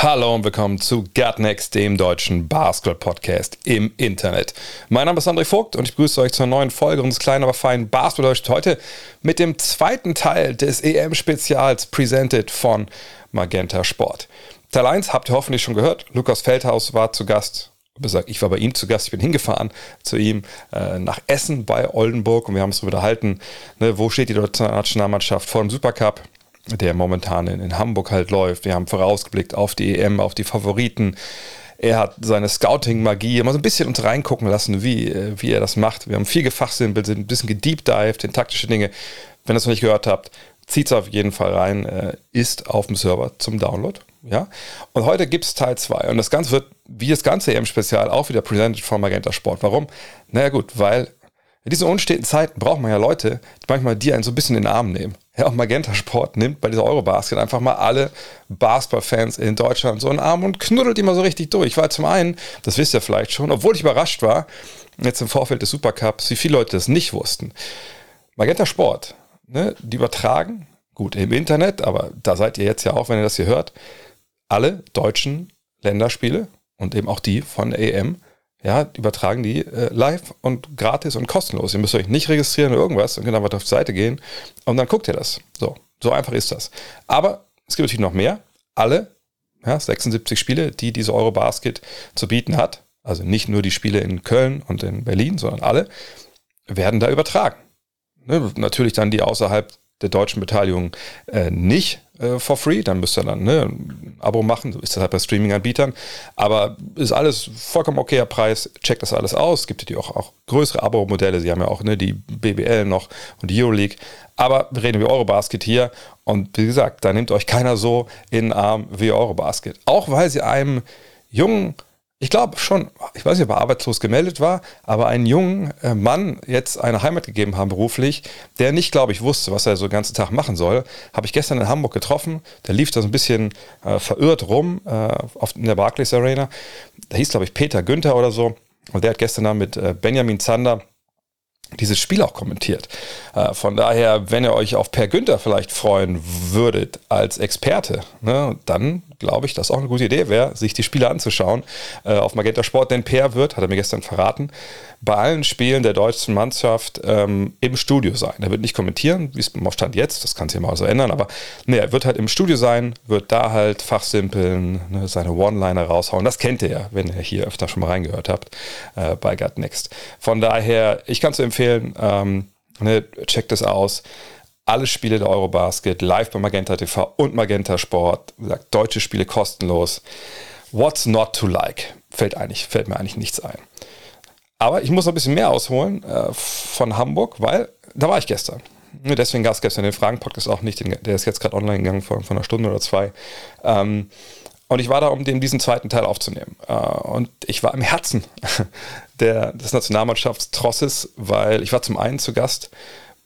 Hallo und willkommen zu Gutnext, dem deutschen Basketball-Podcast im Internet. Mein Name ist André Vogt und ich begrüße euch zur neuen Folge unseres kleinen, aber feinen basketball heute mit dem zweiten Teil des EM-Spezials presented von Magenta Sport. Teil 1 habt ihr hoffentlich schon gehört. Lukas Feldhaus war zu Gast. Ich war bei ihm zu Gast, ich bin hingefahren zu ihm äh, nach Essen bei Oldenburg und wir haben uns darüber unterhalten, ne, wo steht die deutsche Nationalmannschaft vor dem Supercup der momentan in, in Hamburg halt läuft. Wir haben vorausgeblickt auf die EM, auf die Favoriten. Er hat seine Scouting-Magie immer so ein bisschen uns reingucken lassen, wie, äh, wie er das macht. Wir haben viel gefachsimpelt, sind ein bisschen gedeepdived in taktische Dinge. Wenn ihr es noch nicht gehört habt, zieht es auf jeden Fall rein, äh, ist auf dem Server zum Download. Ja? Und heute gibt es Teil 2. Und das Ganze wird, wie das ganze EM-Spezial, auch wieder presented von Magenta Sport. Warum? Naja gut, weil in diesen unsteten Zeiten braucht man ja Leute, die manchmal die einen so ein bisschen in den Arm nehmen. Ja, auch Magenta Sport nimmt bei dieser Eurobasket einfach mal alle Basketball-Fans in Deutschland so in den Arm und knuddelt mal so richtig durch. Weil zum einen, das wisst ihr vielleicht schon, obwohl ich überrascht war, jetzt im Vorfeld des Supercups, wie viele Leute das nicht wussten. Magenta Sport, ne, die übertragen, gut, im Internet, aber da seid ihr jetzt ja auch, wenn ihr das hier hört, alle deutschen Länderspiele und eben auch die von EM ja, übertragen die äh, live und gratis und kostenlos. Ihr müsst euch nicht registrieren oder irgendwas und könnt einfach auf die Seite gehen und dann guckt ihr das. So, so einfach ist das. Aber es gibt natürlich noch mehr. Alle ja, 76 Spiele, die diese Eurobasket zu bieten hat, also nicht nur die Spiele in Köln und in Berlin, sondern alle, werden da übertragen. Ne, natürlich dann die außerhalb der deutschen Beteiligung äh, nicht äh, for free, dann müsst ihr dann ne, ein Abo machen, so ist das halt bei Streaming-Anbietern. Aber ist alles vollkommen okayer Preis, checkt das alles aus. Es gibt ja auch, auch größere Abo-Modelle, sie haben ja auch ne, die BBL noch und die Euroleague. Aber wir reden über Eurobasket hier und wie gesagt, da nimmt euch keiner so in den Arm wie Eurobasket. Auch weil sie einem jungen ich glaube schon, ich weiß nicht, ob er arbeitslos gemeldet war, aber einen jungen äh, Mann jetzt eine Heimat gegeben haben beruflich, der nicht, glaube ich, wusste, was er so den ganzen Tag machen soll, habe ich gestern in Hamburg getroffen. Der lief da so ein bisschen äh, verirrt rum äh, auf, in der Barclays Arena. Der hieß, glaube ich, Peter Günther oder so. Und der hat gestern dann mit äh, Benjamin Zander dieses Spiel auch kommentiert. Äh, von daher, wenn ihr euch auf Per Günther vielleicht freuen würdet als Experte, ne, dann glaube ich, dass auch eine gute Idee wäre, sich die Spiele anzuschauen äh, auf Magenta Sport. Denn Per wird, hat er mir gestern verraten, bei allen Spielen der deutschen Mannschaft ähm, im Studio sein. Er wird nicht kommentieren, wie es im Stand jetzt, das kann sich mal so ändern, aber ne, er wird halt im Studio sein, wird da halt fachsimpeln, ne, seine One-Liner raushauen. Das kennt ihr ja, wenn ihr hier öfter schon mal reingehört habt äh, bei Gut Next. Von daher, ich kann es empfehlen, ähm, ne, checkt es aus alle Spiele der Eurobasket live bei Magenta TV und Magenta Sport. Wie gesagt, deutsche Spiele kostenlos. What's not to like? Fällt, eigentlich, fällt mir eigentlich nichts ein. Aber ich muss noch ein bisschen mehr ausholen äh, von Hamburg, weil da war ich gestern. Deswegen gab es gestern den Fragen-Podcast auch nicht. Der ist jetzt gerade online gegangen von, von einer Stunde oder zwei. Ähm, und ich war da, um den, diesen zweiten Teil aufzunehmen. Äh, und ich war im Herzen der, des Nationalmannschaftstrosses, weil ich war zum einen zu Gast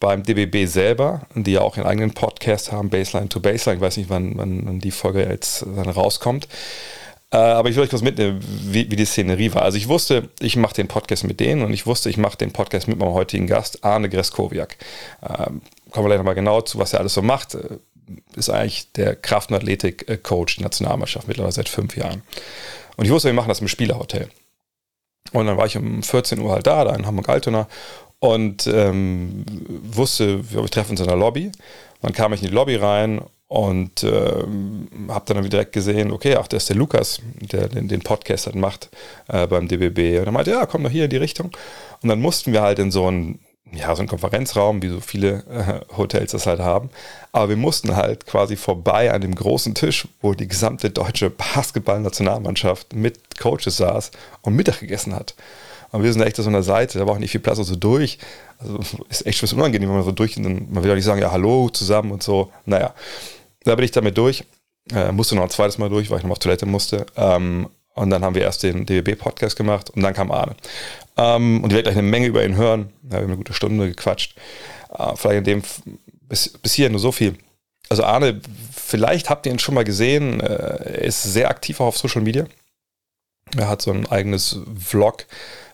beim DBB selber, die ja auch ihren eigenen Podcast haben, Baseline to Baseline. Ich weiß nicht, wann, wann die Folge jetzt dann rauskommt. Äh, aber ich will euch kurz mitnehmen, wie, wie die Szenerie war. Also ich wusste, ich mache den Podcast mit denen und ich wusste, ich mache den Podcast mit meinem heutigen Gast, Arne Greskowiak. Ähm, kommen wir gleich nochmal genau zu, was er alles so macht. Äh, ist eigentlich der Kraft- und Athletik-Coach der Nationalmannschaft, mittlerweile seit fünf Jahren. Und ich wusste, wir machen das im Spielerhotel. Und dann war ich um 14 Uhr halt da, da in Hamburg-Altona und ähm, wusste, wir treffen uns in der Lobby. dann kam ich in die Lobby rein und äh, habe dann direkt gesehen, okay, ach, das ist der Lukas, der den, den Podcast halt macht äh, beim DBB. Und er meinte, ja, komm doch hier in die Richtung. Und dann mussten wir halt in so einen, ja, so einen Konferenzraum, wie so viele äh, Hotels das halt haben. Aber wir mussten halt quasi vorbei an dem großen Tisch, wo die gesamte deutsche Basketball-Nationalmannschaft mit Coaches saß und Mittag gegessen hat. Und wir sind echt so an der Seite, da war auch nicht viel Platz, so also durch. Also ist echt schon unangenehm, wenn man so durch und man will ja nicht sagen, ja, hallo zusammen und so. Naja, da bin ich damit durch. Äh, musste noch ein zweites Mal durch, weil ich noch auf Toilette musste. Ähm, Und dann haben wir erst den DWB-Podcast gemacht und dann kam Arne. Ähm, und ihr werdet gleich eine Menge über ihn hören. Ja, wir haben eine gute Stunde gequatscht. Äh, vielleicht in dem, bis, bis hier nur so viel. Also Arne, vielleicht habt ihr ihn schon mal gesehen. Äh, er ist sehr aktiv auch auf Social Media. Er hat so ein eigenes Vlog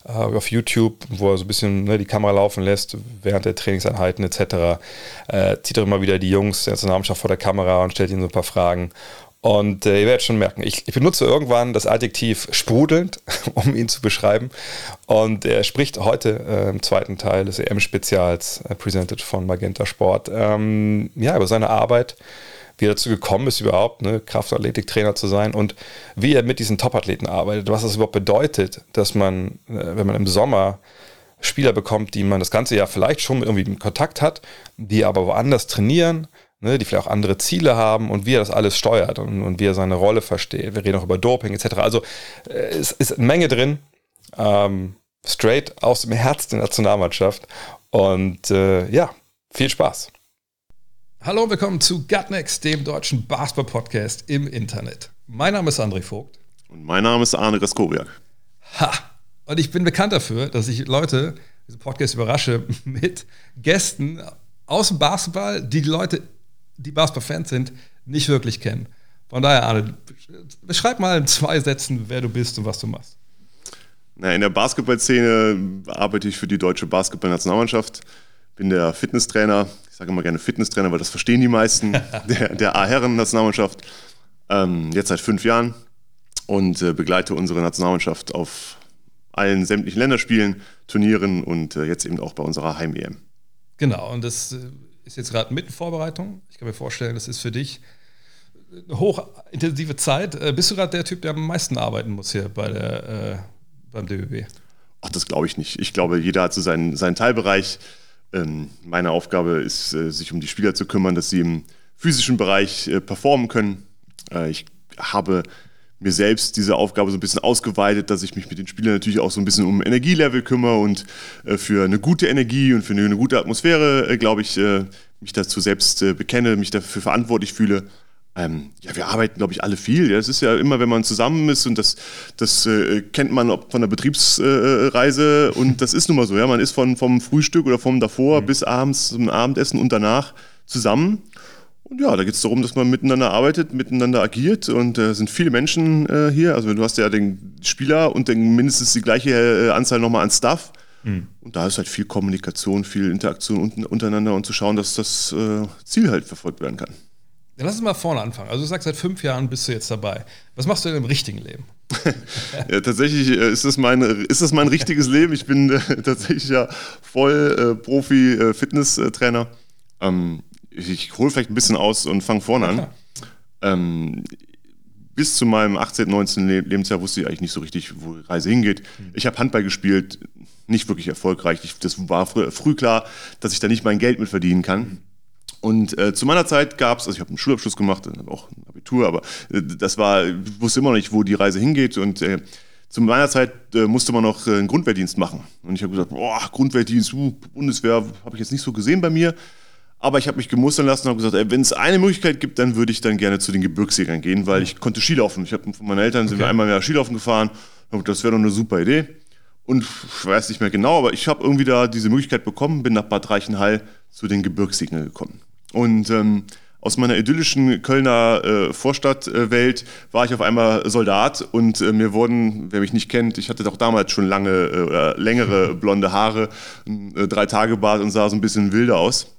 auf YouTube, wo er so ein bisschen ne, die Kamera laufen lässt während der Trainingseinheiten etc. Äh, zieht auch immer wieder die Jungs der Nationalmannschaft vor der Kamera und stellt ihnen so ein paar Fragen. Und äh, ihr werdet schon merken, ich, ich, benutze irgendwann das Adjektiv sprudelnd, um ihn zu beschreiben. Und er spricht heute äh, im zweiten Teil des EM-Spezials, äh, presented von Magenta Sport, ähm, ja, über seine Arbeit, wie er dazu gekommen ist, überhaupt ne, Kraftathletiktrainer zu sein und wie er mit diesen Topathleten arbeitet, was das überhaupt bedeutet, dass man, äh, wenn man im Sommer Spieler bekommt, die man das ganze Jahr vielleicht schon irgendwie in Kontakt hat, die aber woanders trainieren, ne, die vielleicht auch andere Ziele haben und wie er das alles steuert und, und wie er seine Rolle versteht. Wir reden auch über Doping etc. Also äh, es ist eine Menge drin, ähm, straight aus dem Herz der Nationalmannschaft. Und äh, ja, viel Spaß. Hallo und willkommen zu Gutnext, dem deutschen Basketball-Podcast im Internet. Mein Name ist André Vogt. Und mein Name ist Arne Raskowiak. Ha! Und ich bin bekannt dafür, dass ich Leute, diesen Podcast überrasche, mit Gästen aus dem Basketball, die die Leute die Basketball-Fans sind, nicht wirklich kennen. Von daher, Arne, beschreib mal in zwei Sätzen, wer du bist und was du machst. Na, in der Basketballszene arbeite ich für die deutsche Basketballnationalmannschaft. Bin der Fitnesstrainer. Ich sage immer gerne Fitnesstrainer, weil das verstehen die meisten. der, der A-Herren-Nationalmannschaft. Ähm, jetzt seit fünf Jahren. Und äh, begleite unsere Nationalmannschaft auf allen sämtlichen Länderspielen, Turnieren und äh, jetzt eben auch bei unserer Heim-EM. Genau, und das äh, ist jetzt gerade mitten Vorbereitung. Ich kann mir vorstellen, das ist für dich eine hochintensive Zeit. Äh, bist du gerade der Typ, der am meisten arbeiten muss hier bei der, äh, beim DBB? Ach, das glaube ich nicht. Ich glaube, jeder hat so seinen, seinen Teilbereich. Ähm, meine Aufgabe ist, äh, sich um die Spieler zu kümmern, dass sie im physischen Bereich äh, performen können. Äh, ich habe mir selbst diese Aufgabe so ein bisschen ausgeweitet, dass ich mich mit den Spielern natürlich auch so ein bisschen um Energielevel kümmere und äh, für eine gute Energie und für eine, eine gute Atmosphäre, äh, glaube ich, äh, mich dazu selbst bekenne, mich dafür verantwortlich fühle. Ähm, ja, wir arbeiten, glaube ich, alle viel. Es ist ja immer, wenn man zusammen ist und das, das äh, kennt man von der Betriebsreise und das ist nun mal so. Ja, man ist von, vom Frühstück oder vom davor mhm. bis abends zum Abendessen und danach zusammen. Und ja, da geht es darum, dass man miteinander arbeitet, miteinander agiert und es äh, sind viele Menschen äh, hier. Also du hast ja den Spieler und den, mindestens die gleiche äh, Anzahl nochmal an Staff. Mhm. Und da ist halt viel Kommunikation, viel Interaktion untereinander und zu schauen, dass das äh, Ziel halt verfolgt werden kann. Dann lass uns mal vorne anfangen. Also du sagst, seit fünf Jahren bist du jetzt dabei. Was machst du denn im richtigen Leben? ja, tatsächlich äh, ist das, mein, ist das mein richtiges Leben. Ich bin äh, tatsächlich ja voll Profi-Fitness-Trainer. Ähm, ich, ich hole vielleicht ein bisschen aus und fange vorne an. Ähm, bis zu meinem 18., 19. Lebensjahr wusste ich eigentlich nicht so richtig, wo die Reise hingeht. Mhm. Ich habe Handball gespielt, nicht wirklich erfolgreich. Ich, das war früh, früh, klar, dass ich da nicht mein Geld mit verdienen kann. Und äh, zu meiner Zeit gab es, also ich habe einen Schulabschluss gemacht, auch ein Abitur, aber äh, das war, ich wusste immer noch nicht, wo die Reise hingeht. Und äh, zu meiner Zeit äh, musste man noch äh, einen Grundwehrdienst machen. Und ich habe gesagt, boah, Grundwehrdienst, uh, Bundeswehr, habe ich jetzt nicht so gesehen bei mir. Aber ich habe mich gemustern lassen und habe gesagt, wenn es eine Möglichkeit gibt, dann würde ich dann gerne zu den Gebirgsjägern gehen, weil ich konnte Skilaufen. Ich habe von meinen Eltern okay. sind wir einmal mehr Skilaufen gefahren. Das wäre doch eine super Idee. Und ich weiß nicht mehr genau, aber ich habe irgendwie da diese Möglichkeit bekommen, bin nach Bad Reichenhall zu den Gebirgsjägern gekommen. Und ähm, aus meiner idyllischen Kölner äh, Vorstadtwelt äh, war ich auf einmal Soldat und äh, mir wurden, wer mich nicht kennt, ich hatte doch damals schon lange äh, oder längere blonde Haare, äh, drei Tage Bart und sah so ein bisschen wilder aus.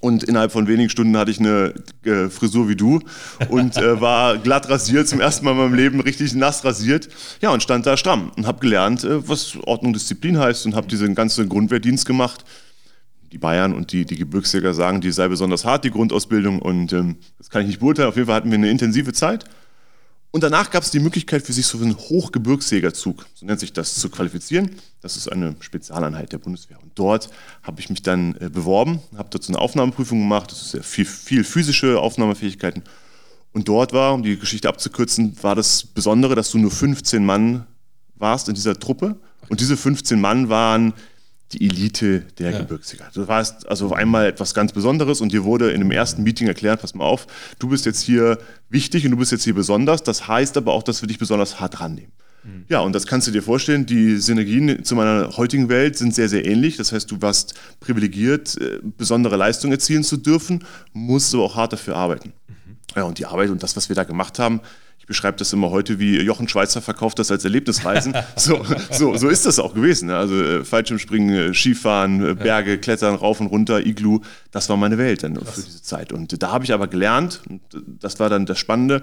Und innerhalb von wenigen Stunden hatte ich eine äh, Frisur wie du und äh, war glatt rasiert, zum ersten Mal in meinem Leben richtig nass rasiert. Ja, und stand da stramm und habe gelernt, äh, was Ordnung Disziplin heißt und habe diesen ganzen Grundwehrdienst gemacht. Die Bayern und die, die Gebirgsjäger sagen, die sei besonders hart, die Grundausbildung. Und ähm, das kann ich nicht beurteilen. Auf jeden Fall hatten wir eine intensive Zeit. Und danach gab es die Möglichkeit für sich so einen Hochgebirgsjägerzug, so nennt sich das, zu qualifizieren. Das ist eine Spezialeinheit der Bundeswehr. Und dort habe ich mich dann äh, beworben, habe so eine Aufnahmeprüfung gemacht. Das ist sehr viel, viel physische Aufnahmefähigkeiten. Und dort war, um die Geschichte abzukürzen, war das Besondere, dass du nur 15 Mann warst in dieser Truppe. Und diese 15 Mann waren die Elite der ja. Gebirgsjäger. Du warst also auf einmal etwas ganz Besonderes und dir wurde in dem ersten Meeting erklärt, pass mal auf, du bist jetzt hier wichtig und du bist jetzt hier besonders. Das heißt aber auch, dass wir dich besonders hart rannehmen. Mhm. Ja, und das kannst du dir vorstellen, die Synergien zu meiner heutigen Welt sind sehr, sehr ähnlich. Das heißt, du warst privilegiert, äh, besondere Leistungen erzielen zu dürfen, musst aber auch hart dafür arbeiten. Mhm. Ja, und die Arbeit und das, was wir da gemacht haben, ich beschreibe das immer heute wie Jochen Schweizer verkauft das als Erlebnisreisen. so, so, so ist das auch gewesen. Ne? Also äh, Fallschirmspringen, äh, Skifahren, äh, Berge, Klettern, rauf und runter, Iglu, das war meine Welt dann Krass. für diese Zeit. Und da habe ich aber gelernt, und das war dann das Spannende,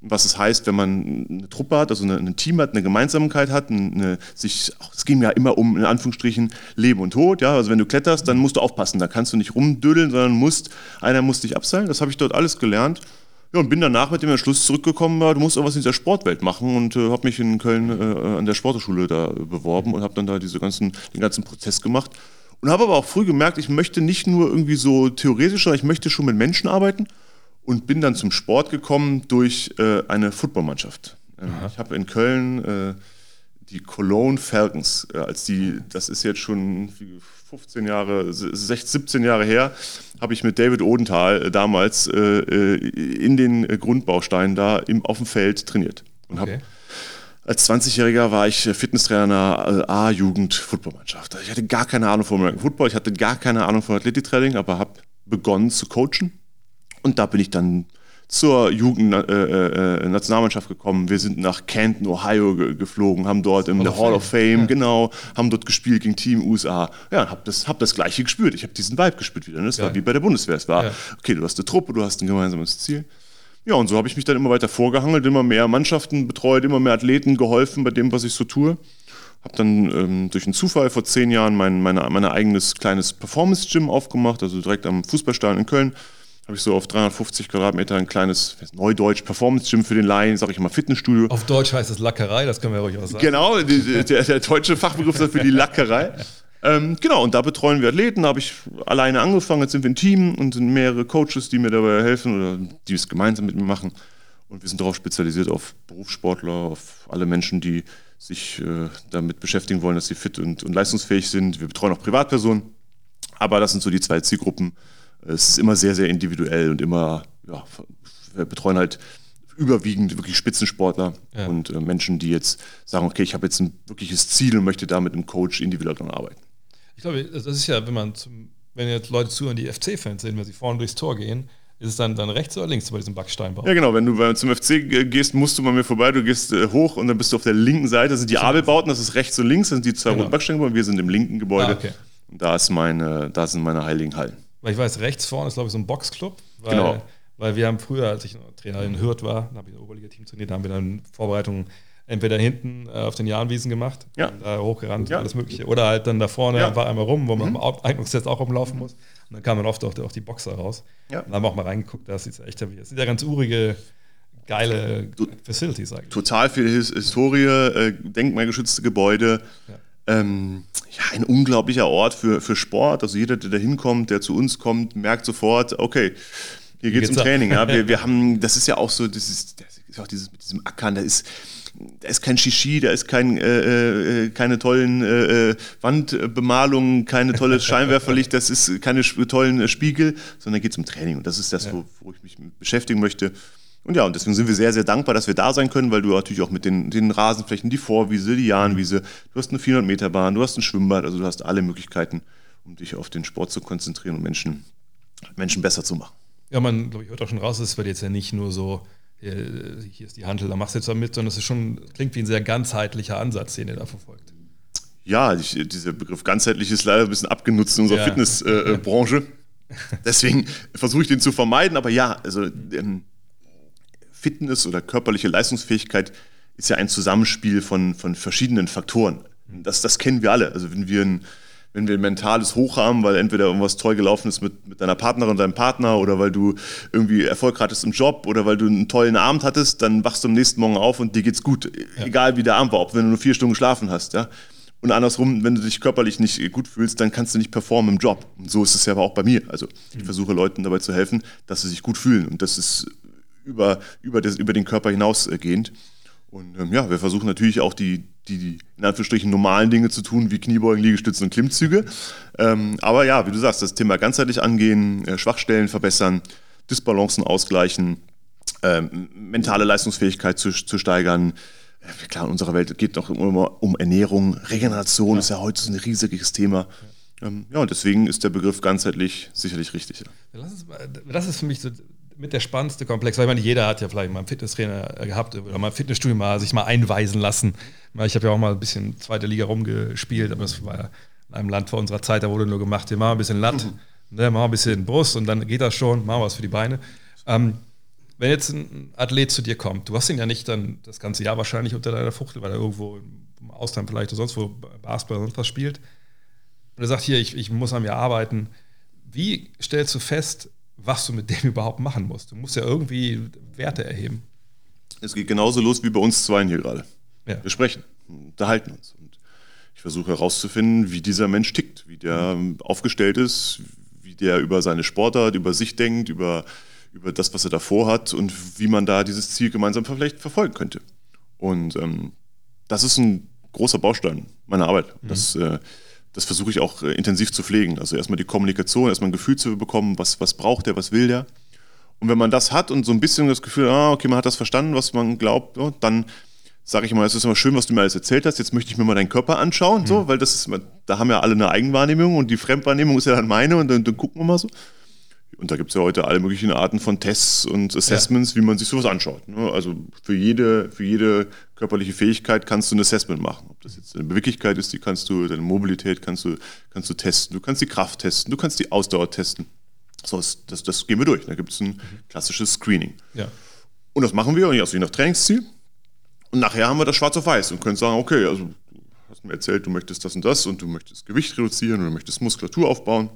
was es heißt, wenn man eine Truppe hat, also ein Team hat, eine Gemeinsamkeit hat, eine, sich, es ging ja immer um, in Anführungsstrichen, Leben und Tod, ja, also wenn du kletterst, dann musst du aufpassen, da kannst du nicht rumdödeln, sondern musst, einer muss dich abseilen, das habe ich dort alles gelernt ja, und bin danach mit dem Entschluss zurückgekommen, du musst auch was in dieser Sportwelt machen und äh, habe mich in Köln äh, an der Sportschule da beworben und habe dann da diese ganzen, den ganzen Prozess gemacht. Und habe aber auch früh gemerkt, ich möchte nicht nur irgendwie so theoretisch, sondern ich möchte schon mit Menschen arbeiten und bin dann zum Sport gekommen durch äh, eine Footballmannschaft. Ähm, ich habe in Köln äh, die Cologne Falcons, äh, als die, das ist jetzt schon 15 Jahre, 16, 17 Jahre her, habe ich mit David Odenthal äh, damals äh, äh, in den Grundbausteinen da im, auf dem Feld trainiert. Und okay. habe als 20-Jähriger war ich Fitnesstrainer einer A-Jugend-Footballmannschaft. Ich hatte gar keine Ahnung von American Football, ich hatte gar keine Ahnung von Athletiktraining, aber habe begonnen zu coachen. Und da bin ich dann zur Jugendnationalmannschaft äh, äh, gekommen. Wir sind nach Canton, Ohio ge geflogen, haben dort in der Hall of Fame, ja. genau, haben dort gespielt gegen Team USA. Ja, hab das, hab das Gleiche gespürt. Ich habe diesen Vibe gespürt wieder. Ne? Das ja. war wie bei der Bundeswehr. Es war, ja. okay, du hast eine Truppe, du hast ein gemeinsames Ziel. Ja, und so habe ich mich dann immer weiter vorgehangelt, immer mehr Mannschaften betreut, immer mehr Athleten geholfen bei dem, was ich so tue. Habe dann ähm, durch einen Zufall vor zehn Jahren mein, meine, mein eigenes kleines Performance-Gym aufgemacht, also direkt am Fußballstadion in Köln habe ich so auf 350 Quadratmeter ein kleines Neudeutsch Performance Gym für den Laien, sage ich immer Fitnessstudio. Auf Deutsch heißt es Lackerei, das können wir ruhig auch sagen. Genau, die, der, der, deutsche Fachbegriff dafür die Lackerei. ähm, genau, und da betreuen wir Athleten, da habe ich alleine angefangen, jetzt sind wir ein Team und sind mehrere Coaches, die mir dabei helfen oder die es gemeinsam mit mir machen. Und wir sind darauf spezialisiert auf Berufssportler, auf alle Menschen, die sich äh, damit beschäftigen wollen, dass sie fit und, und leistungsfähig sind. Wir betreuen auch Privatpersonen. Aber das sind so die zwei Zielgruppen, es ist immer sehr, sehr individuell und immer, ja, wir betreuen halt überwiegend wirklich Spitzensportler ja. und äh, Menschen, die jetzt sagen, okay, ich habe jetzt ein wirkliches Ziel und möchte da mit einem Coach individuell dran arbeiten. Ich glaube, das ist ja, wenn man zum, wenn jetzt Leute zuhören, die FC-Fans sehen, wenn sie vorne durchs Tor gehen, ist es dann, dann rechts oder links bei diesem Backsteinbau? Ja, genau. Wenn du zum FC gehst, musst du mal mir vorbei. Du gehst äh, hoch und dann bist du auf der linken Seite. Das sind die Abelbauten, das ist rechts und links, das sind die zwei genau. roten Backsteinbauten. Wir sind im linken Gebäude. Ah, okay. Und da, ist meine, da sind meine heiligen Hallen. Weil ich weiß, rechts vorne ist, glaube ich, so ein Boxclub. Weil, genau. Weil wir haben früher, als ich Trainer in Hürth war, da habe ich ein Oberliga-Team trainiert, da haben wir dann Vorbereitungen entweder hinten äh, auf den Jahnwiesen gemacht, ja. da hochgerannt, ja. alles Mögliche. Oder halt dann da vorne ja. war einmal rum, wo man mhm. am Eignungstest auch rumlaufen muss. Und dann kamen dann oft auch, auch die Boxer raus. Ja. Und dann haben wir auch mal reingeguckt, das sieht echt wie. Das sind ja ganz urige, geile Facilities eigentlich. Total viel Historie, äh, denkmalgeschützte Gebäude. Ähm, ja, ein unglaublicher Ort für, für Sport. Also jeder, der da hinkommt, der zu uns kommt, merkt sofort, okay, hier geht es um Training. Ja. Wir, wir haben, das ist ja auch so, das ist, das ist auch dieses mit diesem Ackern, da ist, da ist kein Shishi, da ist kein, äh, äh, keine tollen äh, äh Wandbemalungen, keine tolles Scheinwerferlicht, das ist keine tollen Spiegel, sondern da geht es um Training. Und das ist das, ja. wo, wo ich mich beschäftigen möchte. Und ja, und deswegen sind wir sehr, sehr dankbar, dass wir da sein können, weil du natürlich auch mit den, den Rasenflächen, die Vorwiese, die Jahnwiese, du hast eine 400-Meter-Bahn, du hast ein Schwimmbad, also du hast alle Möglichkeiten, um dich auf den Sport zu konzentrieren und Menschen, Menschen besser zu machen. Ja, man, glaube ich, hört auch schon raus, es wird jetzt ja nicht nur so, hier, hier ist die Handel, da machst du jetzt damit, sondern es ist schon, klingt wie ein sehr ganzheitlicher Ansatz, den ihr da verfolgt. Ja, ich, dieser Begriff ganzheitlich ist leider ein bisschen abgenutzt in unserer ja. Fitnessbranche. Äh, Deswegen versuche ich den zu vermeiden, aber ja, also ähm, Fitness oder körperliche Leistungsfähigkeit ist ja ein Zusammenspiel von, von verschiedenen Faktoren. Das, das kennen wir alle. Also wenn wir ein, wenn wir ein mentales Hoch haben, weil entweder irgendwas toll gelaufen ist mit, mit deiner Partnerin, deinem Partner oder weil du irgendwie Erfolg hattest im Job oder weil du einen tollen Abend hattest, dann wachst du am nächsten Morgen auf und dir geht's gut. Ja. Egal wie der Abend war, ob wenn du nur vier Stunden geschlafen hast. Ja? Und andersrum, wenn du dich körperlich nicht gut fühlst, dann kannst du nicht performen im Job. Und so ist es ja aber auch bei mir. Also ich mhm. versuche Leuten dabei zu helfen, dass sie sich gut fühlen. Und das ist über, über, das, über den Körper hinausgehend. Und ähm, ja, wir versuchen natürlich auch die, die, die in Anführungsstrichen normalen Dinge zu tun, wie Kniebeugen, Liegestützen und Klimmzüge. Ähm, aber ja, wie du sagst, das Thema ganzheitlich angehen, äh, Schwachstellen verbessern, Disbalancen ausgleichen, ähm, mentale Leistungsfähigkeit zu, zu steigern. Äh, klar, in unserer Welt geht es doch immer um Ernährung, Regeneration ja. ist ja heute so ein riesiges Thema. Ja. Ähm, ja, und deswegen ist der Begriff ganzheitlich sicherlich richtig. Ja. Das ist für mich so mit der spannendste Komplex, weil ich meine, jeder hat ja vielleicht mal einen Fitnesstrainer gehabt oder mal ein Fitnessstudio mal sich mal einweisen lassen. Ich habe ja auch mal ein bisschen zweite Liga rumgespielt, aber das war ja in einem Land vor unserer Zeit, da wurde nur gemacht, hier machen ein bisschen Latt, mhm. ne, machen wir ein bisschen Brust und dann geht das schon, machen wir was für die Beine. Ähm, wenn jetzt ein Athlet zu dir kommt, du hast ihn ja nicht dann das ganze Jahr wahrscheinlich unter deiner Fuchtel, weil er irgendwo im Ausland vielleicht oder sonst wo Basketball oder sonst was spielt. Und er sagt, hier, ich, ich muss an mir arbeiten. Wie stellst du fest, was du mit dem überhaupt machen musst. Du musst ja irgendwie Werte erheben. Es geht genauso los wie bei uns zwei hier gerade. Ja. Wir sprechen, unterhalten uns. Und ich versuche herauszufinden, wie dieser Mensch tickt, wie der mhm. aufgestellt ist, wie der über seine Sportart, über sich denkt, über, über das, was er davor hat und wie man da dieses Ziel gemeinsam vielleicht verfolgen könnte. Und ähm, das ist ein großer Baustein meiner Arbeit. Mhm. Das, äh, das versuche ich auch äh, intensiv zu pflegen. Also erstmal die Kommunikation, erstmal ein Gefühl zu bekommen, was, was braucht der, was will der. Und wenn man das hat und so ein bisschen das Gefühl, ah, okay, man hat das verstanden, was man glaubt, ja, dann sage ich mal, es ist immer schön, was du mir alles erzählt hast. Jetzt möchte ich mir mal deinen Körper anschauen, mhm. so, weil das ist, da haben ja alle eine Eigenwahrnehmung und die Fremdwahrnehmung ist ja dann meine und dann, dann gucken wir mal so. Und da gibt es ja heute alle möglichen Arten von Tests und Assessments, ja. wie man sich sowas anschaut. Ne? Also für jede, für jede körperliche Fähigkeit kannst du ein Assessment machen. Ob das jetzt eine Beweglichkeit ist, die kannst du, deine Mobilität kannst du, kannst du testen. Du kannst die Kraft testen, du kannst die Ausdauer testen. So, das, das, gehen wir durch. Da gibt es ein klassisches Screening. Ja. Und das machen wir, also je nach Trainingsziel. Und nachher haben wir das schwarz auf weiß und können sagen, okay, also du hast mir erzählt, du möchtest das und das und du möchtest Gewicht reduzieren und du möchtest Muskulatur aufbauen.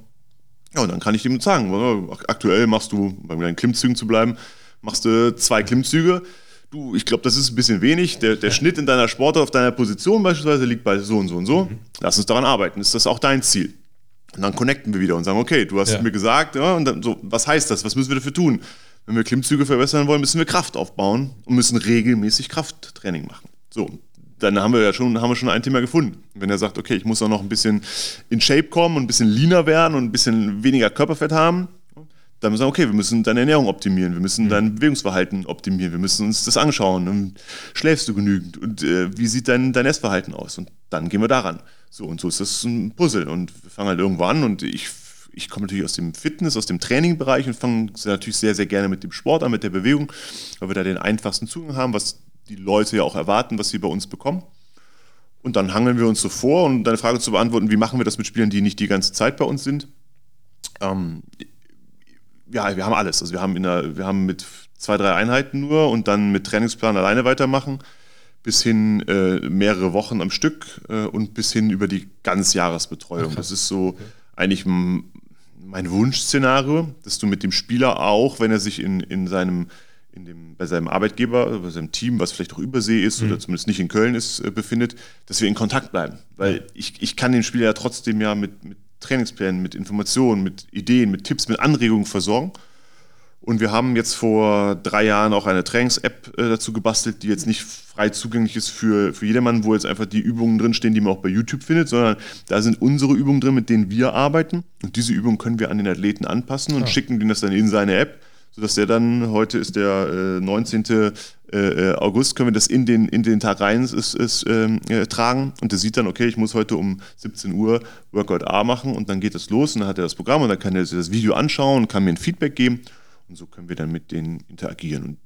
Ja, und dann kann ich dem sagen, aktuell machst du, bei meinen Klimmzügen zu bleiben, machst du zwei Klimmzüge. Du, ich glaube, das ist ein bisschen wenig. Der, der Schnitt in deiner Sportart auf deiner Position beispielsweise liegt bei so und so und so. Mhm. Lass uns daran arbeiten. Ist das auch dein Ziel? Und dann connecten wir wieder und sagen, okay, du hast ja. mir gesagt, ja, und dann so, was heißt das? Was müssen wir dafür tun? Wenn wir Klimmzüge verbessern wollen, müssen wir Kraft aufbauen und müssen regelmäßig Krafttraining machen. So, dann haben wir ja schon, haben wir schon ein Thema gefunden. Wenn er sagt, okay, ich muss auch noch ein bisschen in Shape kommen und ein bisschen leaner werden und ein bisschen weniger Körperfett haben, dann müssen wir sagen, okay, wir müssen deine Ernährung optimieren, wir müssen mhm. dein Bewegungsverhalten optimieren, wir müssen uns das anschauen. Und schläfst du genügend und äh, wie sieht dein, dein Essverhalten aus? Und dann gehen wir daran. So und so ist das ein Puzzle. Und wir fangen halt irgendwo an und ich, ich komme natürlich aus dem Fitness, aus dem Trainingbereich und fange natürlich sehr, sehr gerne mit dem Sport an, mit der Bewegung, weil wir da den einfachsten Zugang haben, was die Leute ja auch erwarten, was sie bei uns bekommen. Und dann hangeln wir uns so vor, um deine Frage zu beantworten, wie machen wir das mit Spielern, die nicht die ganze Zeit bei uns sind? Ähm, ja, wir haben alles. Also wir haben, in der, wir haben mit zwei, drei Einheiten nur und dann mit Trainingsplan alleine weitermachen, bis hin äh, mehrere Wochen am Stück äh, und bis hin über die Ganzjahresbetreuung. Das ist so eigentlich mein Wunschszenario, dass du mit dem Spieler auch, wenn er sich in, in seinem in dem, bei seinem Arbeitgeber, bei seinem Team, was vielleicht auch übersee ist mhm. oder zumindest nicht in Köln ist, äh, befindet, dass wir in Kontakt bleiben. Weil ich, ich kann den Spieler ja trotzdem ja mit, mit Trainingsplänen, mit Informationen, mit Ideen, mit Tipps, mit Anregungen versorgen. Und wir haben jetzt vor drei Jahren auch eine Trainings-App äh, dazu gebastelt, die jetzt nicht frei zugänglich ist für, für jedermann, wo jetzt einfach die Übungen drinstehen, die man auch bei YouTube findet, sondern da sind unsere Übungen drin, mit denen wir arbeiten. Und diese Übungen können wir an den Athleten anpassen und ja. schicken denen das dann in seine App sodass der dann, heute ist der äh, 19. Äh, äh, August, können wir das in den, in den Tag rein ist, ist, ähm, äh, tragen. Und der sieht dann, okay, ich muss heute um 17 Uhr Workout A machen und dann geht das los und dann hat er das Programm und dann kann er sich das Video anschauen und kann mir ein Feedback geben. Und so können wir dann mit denen interagieren. Und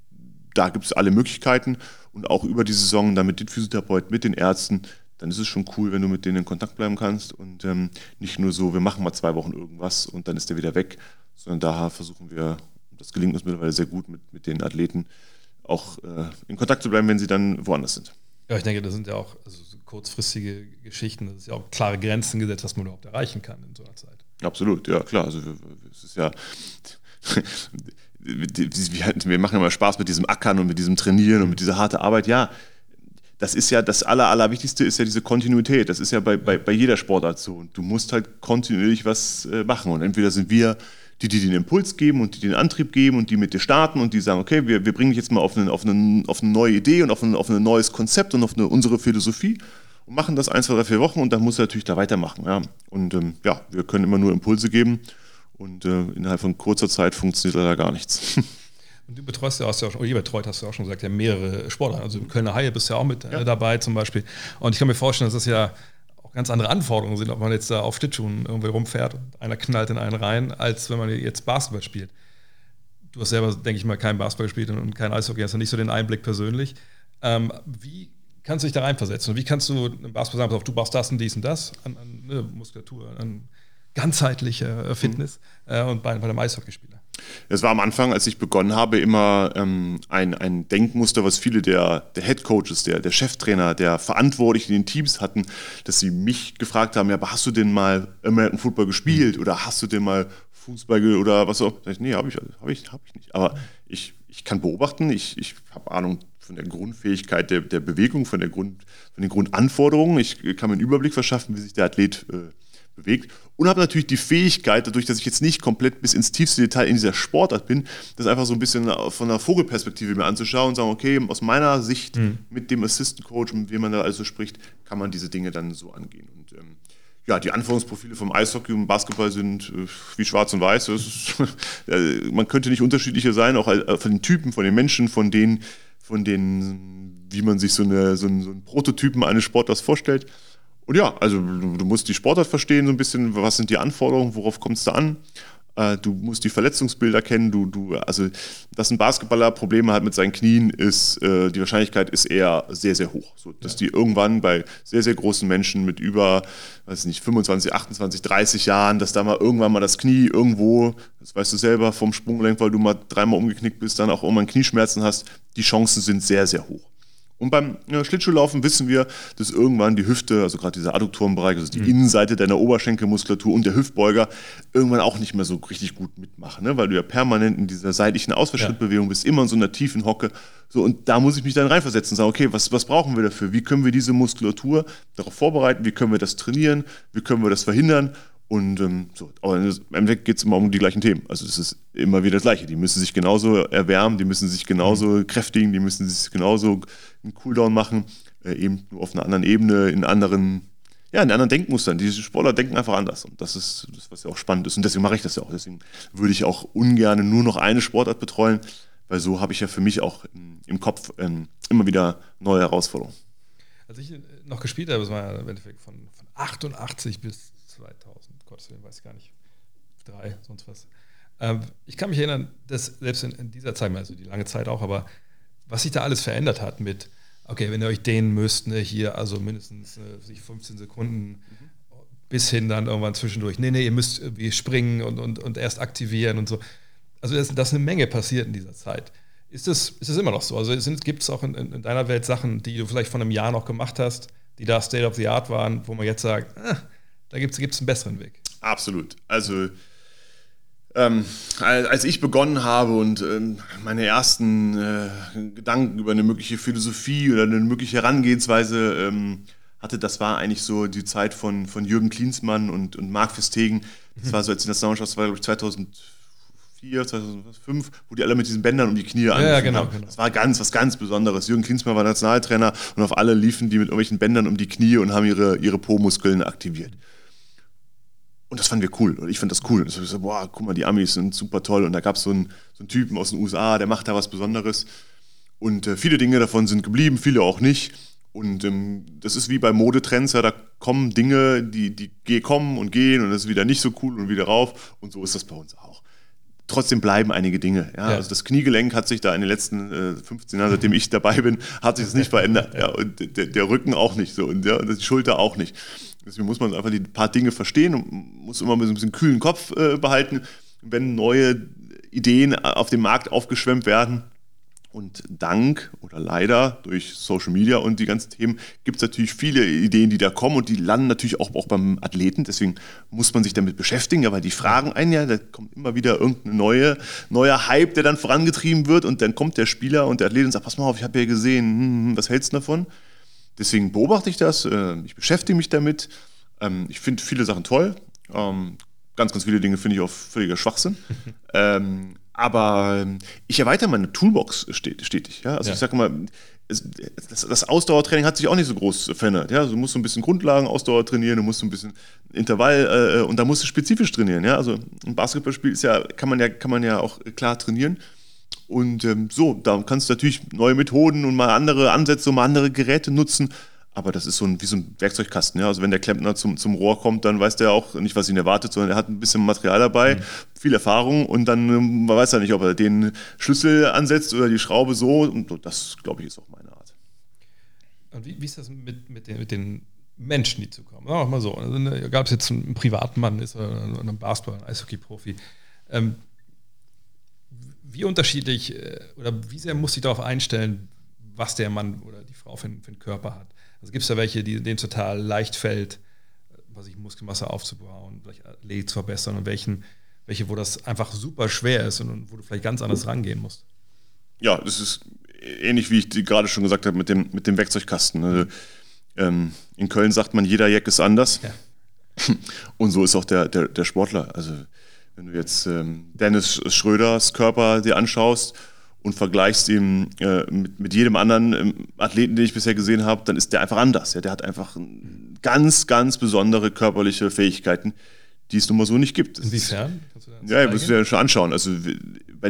da gibt es alle Möglichkeiten. Und auch über die Saison dann mit den Physiotherapeuten, mit den Ärzten, dann ist es schon cool, wenn du mit denen in Kontakt bleiben kannst. Und ähm, nicht nur so, wir machen mal zwei Wochen irgendwas und dann ist der wieder weg, sondern da versuchen wir das gelingt uns mittlerweile sehr gut, mit, mit den Athleten auch äh, in Kontakt zu bleiben, wenn sie dann woanders sind. Ja, ich denke, das sind ja auch also so kurzfristige Geschichten, das ist ja auch klare Grenzen gesetzt, was man überhaupt erreichen kann in so einer Zeit. Absolut, ja klar. Also es ist ja wir machen immer Spaß mit diesem Ackern und mit diesem Trainieren und mit dieser harten Arbeit. Ja, das ist ja das Aller, Allerwichtigste ist ja diese Kontinuität. Das ist ja bei, bei, bei jeder Sportart so. Und du musst halt kontinuierlich was äh, machen. Und entweder sind wir die dir den Impuls geben und die den Antrieb geben und die mit dir starten und die sagen, okay, wir, wir bringen dich jetzt mal auf eine, auf, eine, auf eine neue Idee und auf ein, auf ein neues Konzept und auf eine, unsere Philosophie und machen das ein, zwei, drei, vier Wochen und dann musst du natürlich da weitermachen. Ja. Und ähm, ja, wir können immer nur Impulse geben und äh, innerhalb von kurzer Zeit funktioniert leider gar nichts. Und du betreust ja, hast ja auch schon, oder ihr betreut, hast du auch schon gesagt, ja mehrere Sportler. Also Kölner Haie bist ja auch mit äh, ja. dabei zum Beispiel. Und ich kann mir vorstellen, dass das ja auch ganz andere Anforderungen sind, ob man jetzt da auf Schlittschuhen irgendwie rumfährt und einer knallt in einen rein, als wenn man jetzt Basketball spielt. Du hast selber, denke ich mal, kein Basketball gespielt und kein Eishockey, hast du nicht so den Einblick persönlich. Ähm, wie kannst du dich da reinversetzen? Und wie kannst du im Basketball sagen, du brauchst das und dies und das an, an ne, Muskulatur, an ganzheitliche Fitness mhm. äh, und bei, bei einem Eishockeyspieler? Es war am Anfang, als ich begonnen habe, immer ähm, ein, ein Denkmuster, was viele der, der Head Coaches, der, der Cheftrainer, der Verantwortlichen in den Teams hatten, dass sie mich gefragt haben: Ja, aber hast du denn mal American Football gespielt oder hast du denn mal Fußball oder was auch? Ich, nee, habe ich, hab ich, hab ich nicht. Aber ich, ich kann beobachten, ich, ich habe Ahnung von der Grundfähigkeit der, der Bewegung, von, der Grund, von den Grundanforderungen. Ich kann mir einen Überblick verschaffen, wie sich der Athlet äh, bewegt. Und habe natürlich die Fähigkeit, dadurch, dass ich jetzt nicht komplett bis ins tiefste Detail in dieser Sportart bin, das einfach so ein bisschen von einer Vogelperspektive mir anzuschauen und sagen, okay, aus meiner Sicht mhm. mit dem Assistant Coach, mit dem man da also spricht, kann man diese Dinge dann so angehen. Und ähm, ja, die Anforderungsprofile vom Eishockey und Basketball sind äh, wie schwarz und weiß. Ist, äh, man könnte nicht unterschiedlicher sein, auch äh, von den Typen, von den Menschen, von denen, von den, wie man sich so, eine, so, einen, so einen Prototypen eines Sportlers vorstellt. Und ja, also du musst die Sportart verstehen, so ein bisschen, was sind die Anforderungen, worauf kommt es da an? Äh, du musst die Verletzungsbilder kennen. Du, du, also, dass ein Basketballer Probleme hat mit seinen Knien, ist äh, die Wahrscheinlichkeit ist eher sehr, sehr hoch. So, dass ja. die irgendwann bei sehr, sehr großen Menschen mit über, weiß nicht, 25, 28, 30 Jahren, dass da mal irgendwann mal das Knie irgendwo, das weißt du selber, vom Sprunggelenk, weil du mal dreimal umgeknickt bist, dann auch irgendwann Knieschmerzen hast, die Chancen sind sehr, sehr hoch. Und beim ja, Schlittschuhlaufen wissen wir, dass irgendwann die Hüfte, also gerade dieser Adduktorenbereich, also die mhm. Innenseite deiner Oberschenkelmuskulatur und der Hüftbeuger irgendwann auch nicht mehr so richtig gut mitmachen, ne? weil du ja permanent in dieser seitlichen Ausfallschrittbewegung bist, immer in so einer tiefen Hocke. So, und da muss ich mich dann reinversetzen und sagen, okay, was, was brauchen wir dafür? Wie können wir diese Muskulatur darauf vorbereiten? Wie können wir das trainieren? Wie können wir das verhindern? Und ähm, so, aber im Endeffekt geht es immer um die gleichen Themen. Also es ist immer wieder das Gleiche. Die müssen sich genauso erwärmen, die müssen sich genauso mhm. kräftigen, die müssen sich genauso einen Cooldown machen, äh, eben nur auf einer anderen Ebene, in anderen, ja, in anderen Denkmustern. Diese Sportler denken einfach anders. Und das ist das, was ja auch spannend ist. Und deswegen mache ich das ja auch. Deswegen würde ich auch ungern nur noch eine Sportart betreuen, weil so habe ich ja für mich auch im, Kopf ähm, immer wieder neue Herausforderungen. Als ich noch gespielt habe, das war ja im Endeffekt von, von 88 bis 2000 Gottes Willen, weiß ich gar nicht, drei, sonst was. Ähm, ich kann mich erinnern, dass selbst in, in, dieser Zeit, also die lange Zeit auch, aber was sich da alles verändert hat mit, okay, wenn ihr euch dehnen müsst, ne, hier also mindestens äh, 15 Sekunden mhm. bis hin dann irgendwann zwischendurch, nee, nee, ihr müsst irgendwie springen und, und, und erst aktivieren und so. Also das, das ist eine Menge passiert in dieser Zeit. Ist das, ist das immer noch so? Also gibt es auch in, in, deiner Welt Sachen, die du vielleicht vor einem Jahr noch gemacht hast, die da State of the Art waren, wo man jetzt sagt, ah, da gibt es einen besseren Weg? Absolut. Also ähm, als ich begonnen habe und ähm, meine ersten äh, Gedanken über eine mögliche Philosophie oder eine mögliche Herangehensweise ähm, hatte, das war eigentlich so die Zeit von, von Jürgen Klinsmann und, und Marc Verstegen. Das mhm. war so, als die Nationalmannschaft, das war glaube ich 2004, 2005, wo die alle mit diesen Bändern um die Knie ja, ja, genau, genau. Das war ganz, was ganz Besonderes. Jürgen Klinsmann war Nationaltrainer und auf alle liefen die mit irgendwelchen Bändern um die Knie und haben ihre, ihre Po-Muskeln aktiviert. Und das fanden wir cool. Und ich fand das cool. Und so, boah, guck mal, die Amis sind super toll. Und da gab so es so einen Typen aus den USA, der macht da was Besonderes. Und äh, viele Dinge davon sind geblieben, viele auch nicht. Und ähm, das ist wie bei Modetrends, ja, da kommen Dinge, die, die kommen und gehen und das ist wieder nicht so cool und wieder rauf. Und so ist das bei uns auch. Trotzdem bleiben einige Dinge. Ja? ja. Also das Kniegelenk hat sich da in den letzten äh, 15 Jahren, seitdem ich dabei bin, hat sich das nicht verändert. Ja? Und der, der Rücken auch nicht so und, ja, und die Schulter auch nicht. Deswegen muss man einfach die paar Dinge verstehen und muss immer mit so ein bisschen kühlen Kopf äh, behalten, wenn neue Ideen auf dem Markt aufgeschwemmt werden. Und dank oder leider durch Social Media und die ganzen Themen gibt es natürlich viele Ideen, die da kommen und die landen natürlich auch, auch beim Athleten. Deswegen muss man sich damit beschäftigen, aber die fragen einen ja, da kommt immer wieder irgendein neue, neuer Hype, der dann vorangetrieben wird und dann kommt der Spieler und der Athlet und sagt, pass mal auf, ich habe ja gesehen, hm, hm, was hältst du davon? Deswegen beobachte ich das, äh, ich beschäftige mich damit. Ähm, ich finde viele Sachen toll. Ähm, ganz, ganz viele Dinge finde ich auch völliger Schwachsinn. ähm, aber ähm, ich erweitere meine Toolbox stetig. Ja? Also Ja. ich sage mal, das, das Ausdauertraining hat sich auch nicht so groß verändert. Ja? Also du musst so ein bisschen Grundlagen Ausdauer trainieren, du musst so ein bisschen Intervall äh, und da musst du spezifisch trainieren. Ja? Also ein Basketballspiel ist ja, kann man ja, kann man ja auch klar trainieren. Und ähm, so, da kannst du natürlich neue Methoden und mal andere Ansätze und mal andere Geräte nutzen. Aber das ist so ein, wie so ein Werkzeugkasten. Ja? Also wenn der Klempner zum, zum Rohr kommt, dann weiß der auch nicht, was ihn erwartet, sondern er hat ein bisschen Material dabei, viel Erfahrung und dann ähm, man weiß er nicht, ob er den Schlüssel ansetzt oder die Schraube so. Und das, glaube ich, ist auch meine Art. Und wie, wie ist das mit, mit, den, mit den Menschen, die zukommen? Sagen wir mal so, also, ne, gab es jetzt einen privaten Mann, ist er ein Basketball, ein Eishockey-Profi. Ähm, wie unterschiedlich äh, oder wie sehr muss ich darauf einstellen, was der Mann oder die Frau für, einen- für einen Körper hat? Also gibt es da welche, die, denen total leicht fällt, äh, was ich Muskelmasse aufzubauen, vielleicht Athlet zu verbessern und welchen, welche, wo das einfach super schwer ist und, und wo du vielleicht ganz anders rangehen musst? Ja, das ist ähnlich wie ich gerade schon gesagt habe mit dem, mit dem Werkzeugkasten. Also, ähm, in Köln sagt man, jeder Jack ist anders. Ja. Und so ist auch der, der, der Sportler. Also wenn du jetzt ähm, Dennis Schröders Körper dir anschaust und vergleichst ihn äh, mit, mit jedem anderen ähm, Athleten, den ich bisher gesehen habe, dann ist der einfach anders. Ja? Der hat einfach ganz, ganz besondere körperliche Fähigkeiten, die es nun mal so nicht gibt. Das Inwiefern? Ja, musst du dir schon anschauen. Also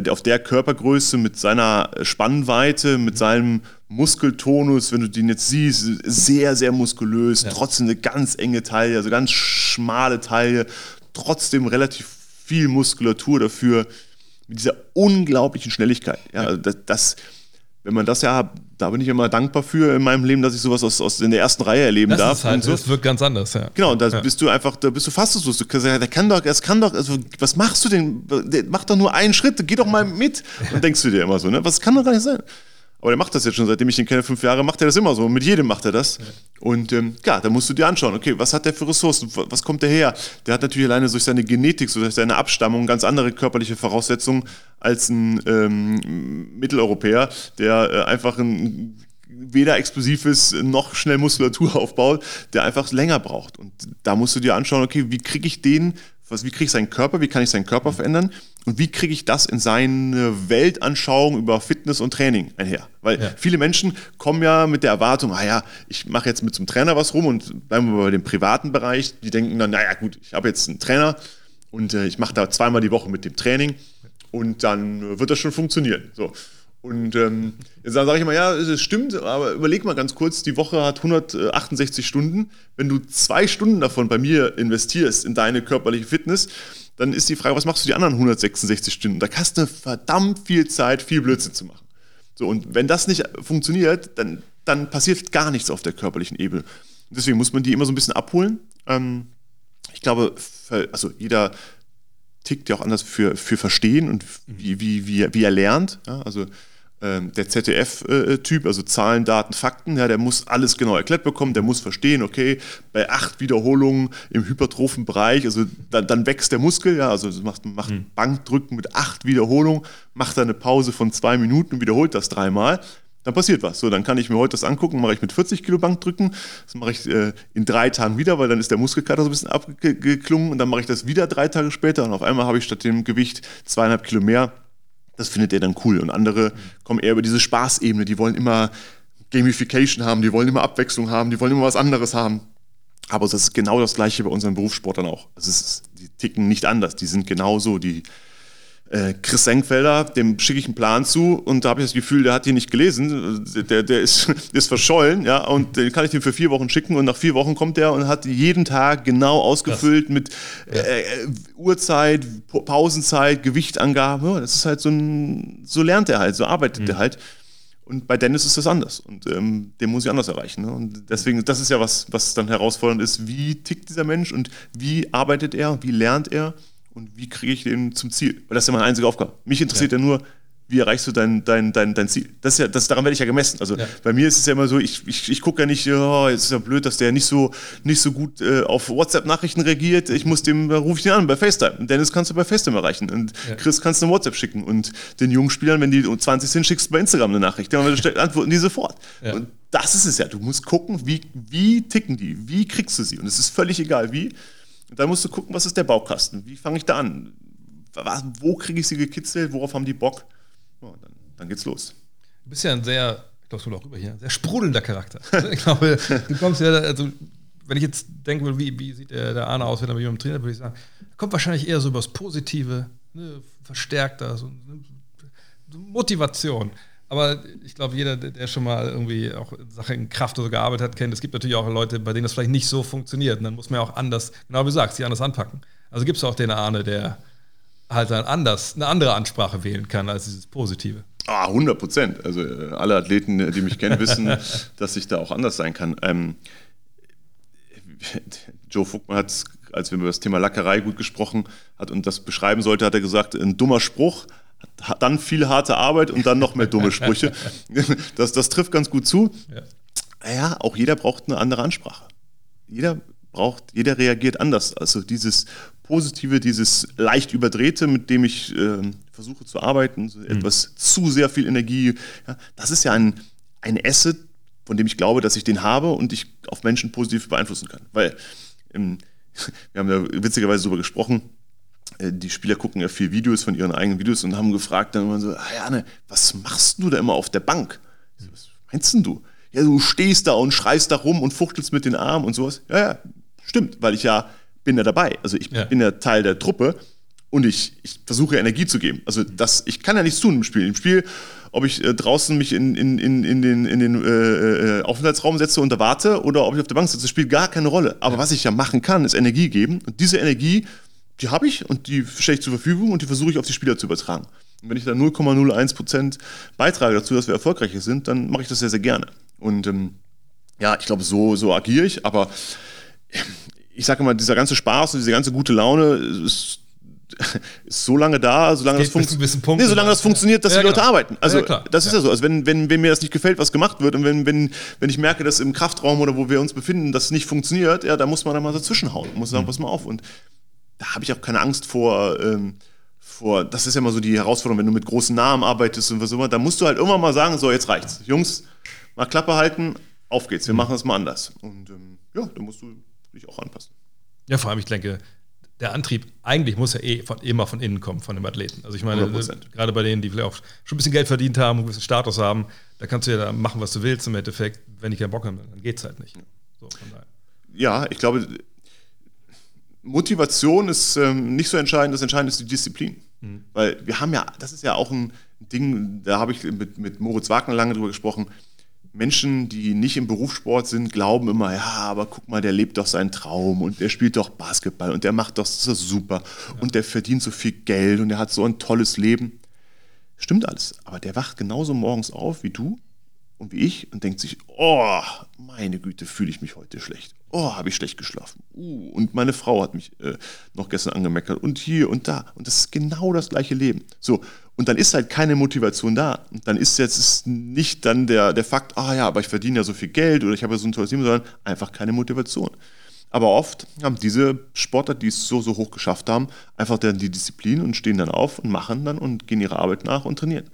auf der Körpergröße mit seiner Spannweite, mit seinem Muskeltonus, wenn du den jetzt siehst, sehr, sehr muskulös, trotzdem eine ganz enge Taille, also ganz schmale Taille, trotzdem relativ viel Muskulatur dafür, mit dieser unglaublichen Schnelligkeit. Ja, also das, das, wenn man das ja hat, da bin ich immer dankbar für in meinem Leben, dass ich sowas aus, aus in der ersten Reihe erleben Das, darf. ist halt, und so. das wirkt ganz anders, ja. Genau, da Ja. bist du einfach, da bist du fassungslos. Du kannst sagen, der kann doch, es kann doch, also was machst du denn? Der macht doch nur einen Schritt, geh doch mal mit. Und denkst du dir immer so, ne? Was kann doch gar nicht sein. Aber der macht das jetzt schon, seitdem ich ihn kenne, fünf Jahre, macht er das immer so. Mit jedem macht er das. Und ähm, klar, da musst du dir anschauen, okay, was hat der für Ressourcen? Was kommt der her? Der hat natürlich alleine durch seine Genetik, so durch seine Abstammung ganz andere körperliche Voraussetzungen als ein ähm, Mitteleuropäer, der äh, einfach ein weder explosiv ist, noch schnell Muskulatur aufbaut, der einfach länger braucht. Und da musst du dir anschauen, okay, wie kriege ich den, was, wie kriege ich seinen Körper, wie kann ich seinen Körper verändern und wie kriege ich das in seine Weltanschauung über Fitness und Training einher. Weil Ja. viele Menschen kommen ja mit der Erwartung, ah ja, ich mache jetzt mit einem Trainer was rum und bleiben wir bei dem privaten Bereich, die denken dann, naja gut, ich habe jetzt einen Trainer und äh, ich mache da zweimal die Woche mit dem Training und dann wird das schon funktionieren. So. Und ähm, jetzt sage ich mal, ja, es stimmt, aber überleg mal ganz kurz, die Woche hat 168 Stunden. Wenn du zwei Stunden davon bei mir investierst in deine körperliche Fitness, dann ist die Frage, was machst du die anderen 166 Stunden? Da hast du verdammt viel Zeit, viel Blödsinn zu machen. So, und wenn das nicht funktioniert, dann, dann passiert gar nichts auf der körperlichen Ebene. Deswegen muss man die immer so ein bisschen abholen. Ähm, ich glaube, also jeder tickt ja auch anders für, für Verstehen und wie, wie, wie, er- wie er lernt. Ja, also der ZDF-Typ, also Zahlen, Daten, Fakten, ja, der muss alles genau erklärt bekommen, der muss verstehen, okay, bei acht Wiederholungen im hypertrophen Bereich, also dann, dann wächst der Muskel, ja, also macht, macht Bankdrücken mit acht Wiederholungen, macht dann eine Pause von zwei Minuten und wiederholt das dreimal. Dann passiert was. So, dann kann ich mir heute das angucken, mache ich mit 40 Kilo Bankdrücken. Das mache ich äh, in drei Tagen wieder, weil dann ist der Muskelkater so ein bisschen abgeklungen und dann mache ich das wieder drei Tage später und auf einmal habe ich statt dem Gewicht zweieinhalb Kilo mehr. Das findet er dann cool. Und andere kommen eher über diese Spaßebene. Die wollen immer Gamification haben, die wollen immer Abwechslung haben, die wollen immer was anderes haben. Aber das ist genau das Gleiche bei unseren Berufssportlern auch. Also ist, die ticken nicht anders. Die sind genauso. Die, äh, Chris Senkfelder, dem schicke ich einen Plan zu und da habe ich das Gefühl, der hat die nicht gelesen, der, der ist, der ist verschollen, ja, und den kann ich dem für vier Wochen schicken und nach vier Wochen kommt der und hat jeden Tag genau ausgefüllt mit äh, äh, Uhrzeit, Pa- Pausenzeit, Gewichtangaben. Ja, das ist halt so ein, so lernt er halt, so arbeitet er halt. Und bei Dennis ist das anders und ähm, den muss ich anders erreichen. Ne? Und deswegen, das ist ja was, was dann herausfordernd ist, wie tickt dieser Mensch und wie arbeitet er, wie lernt er und wie kriege ich den zum Ziel? Weil das ist ja meine einzige Aufgabe. Mich interessiert ja, nur, wie erreichst du dein, dein, dein, dein Ziel? Das ist ja, das, daran werde ich ja gemessen. Also Ja. bei mir ist es ja immer so, ich, ich, ich gucke ja nicht, oh, jetzt ist ja blöd, dass der nicht so, nicht so gut äh, auf WhatsApp-Nachrichten reagiert. Ich muss dem, da rufe ich den an bei FaceTime. Und Dennis kannst du bei FaceTime erreichen. Und Chris kannst du eine WhatsApp schicken. Und den jungen Spielern, wenn die 20 sind, schickst du bei Instagram eine Nachricht. Ja, und dann antworten die sofort. Ja. Und das ist es ja. Du musst gucken, wie, wie ticken die, wie kriegst du sie. Und es ist völlig egal, wie. Dann musst du gucken, was ist der Baukasten? Wie fange ich da an? Wo kriege ich sie gekitzelt? Worauf haben die Bock? Ja, dann, dann geht's los. Du bist ja ein sehr, ich glaube, es kommt auch rüber hier, sehr sprudelnder Charakter. ich glaube, du kommst ja, also, wenn ich jetzt denke, wie, wie sieht der, der Arne aus, wenn er mit jemandem trainiert, würde ich sagen, kommt wahrscheinlich eher so über das Positive, ne, verstärkter, so, so Motivation. Aber ich glaube, jeder, der schon mal irgendwie auch in Sachen Kraft oder so gearbeitet hat, kennt, es gibt natürlich auch Leute, bei denen das vielleicht nicht so funktioniert. Und dann muss man ja auch anders, genau wie du sagst, die anders anpacken. Also gibt es auch den Arne, der halt dann anders, eine andere Ansprache wählen kann als dieses Positive. Ah, 100 Prozent. Also äh, alle Athleten, die mich kennen, wissen, dass ich da auch anders sein kann. Ähm, Joe Fuckmann hat, als wir über das Thema Lackerei gut gesprochen hat und das beschreiben sollte, hat er gesagt, ein dummer Spruch, dann viel harte Arbeit und dann noch mehr dumme Sprüche. Das, das trifft ganz gut zu. Ja. ja, auch jeder braucht eine andere Ansprache. Jeder braucht, jeder reagiert anders. Also dieses Positive, dieses leicht überdrehte, mit dem ich äh, versuche zu arbeiten, so mhm. etwas zu sehr viel Energie, ja, das ist ja ein, ein Asset, von dem ich glaube, dass ich den habe und ich auf Menschen positiv beeinflussen kann. Weil ähm, wir haben ja witzigerweise darüber gesprochen, die Spieler gucken ja viel Videos von ihren eigenen Videos und haben gefragt dann immer so, ah, Jane, was machst du da immer auf der Bank? Was meinst denn du? Ja, du stehst da und schreist da rum und fuchtelst mit den Armen und sowas. Ja, ja, stimmt, weil ich ja bin ja dabei. Also ich ja. bin ja Teil der Truppe und ich, ich versuche Energie zu geben. Also das, ich kann ja nichts tun im Spiel. Im Spiel, ob ich äh, draußen mich in, in, in, in den, in den äh, äh, Aufenthaltsraum setze und warte oder ob ich auf der Bank sitze, spielt gar keine Rolle. Aber ja. was ich ja machen kann, ist Energie geben. Und diese Energie die habe ich und die stelle ich zur Verfügung und die versuche ich auf die Spieler zu übertragen. Und wenn ich da 0,01% beitrage dazu, dass wir erfolgreicher sind, dann mache ich das sehr, sehr gerne. Und ähm, ja, ich glaube, so, so agiere ich, aber ich sage immer, dieser ganze Spaß und diese ganze gute Laune ist, ist so lange da, solange das, fun nee, solange das funktioniert, dass ja, die Leute genau. arbeiten. Also ja, das ist ja. ja so. Also wenn, wenn, wenn mir das nicht gefällt, was gemacht wird und wenn, wenn, wenn ich merke, dass im Kraftraum oder wo wir uns befinden, das nicht funktioniert, ja, da muss man dann mal dazwischenhauen. Muss sagen, mhm. pass mal auf. Und da habe ich auch keine Angst vor, ähm, vor, das ist ja immer so die Herausforderung, wenn du mit großen Namen arbeitest und was immer, da musst du halt immer mal sagen, so jetzt reicht's. Jungs, mal Klappe halten, auf geht's, wir machen das mal anders. Und ähm, ja, da musst du dich auch anpassen. Ja, vor allem, ich denke, der Antrieb eigentlich muss ja eh von, immer von innen kommen, von dem Athleten. Also ich meine, 100%. gerade bei denen, die vielleicht auch schon ein bisschen Geld verdient haben, einen gewissen Status haben, da kannst du ja da machen, was du willst im Endeffekt. Wenn ich keinen Bock habe, dann geht's halt nicht. So, ja, ich glaube, Motivation ist ähm, nicht so entscheidend, das Entscheidende ist die Disziplin. Mhm. Weil wir haben ja, das ist ja auch ein Ding, da habe ich mit, mit Moritz Wagner lange drüber gesprochen. Menschen, die nicht im Berufssport sind, glauben immer, ja, aber guck mal, der lebt doch seinen Traum und der spielt doch Basketball und der macht doch das ist super ja. und der verdient so viel Geld und der hat so ein tolles Leben. Stimmt alles, aber der wacht genauso morgens auf wie du und wie ich und denkt sich, oh, meine Güte, fühle ich mich heute schlecht oh, habe ich schlecht geschlafen. Uh, und meine Frau hat mich äh, noch gestern angemeckert und hier und da. Und das ist genau das gleiche Leben. So, und dann ist halt keine Motivation da. Und dann ist jetzt ist nicht dann der, der Fakt, ah ja, aber ich verdiene ja so viel Geld oder ich habe ja so ein tolles Leben, sondern einfach keine Motivation. Aber oft haben diese Sportler, die es so, so hoch geschafft haben, einfach dann die Disziplin und stehen dann auf und machen dann und gehen ihrer Arbeit nach und trainieren.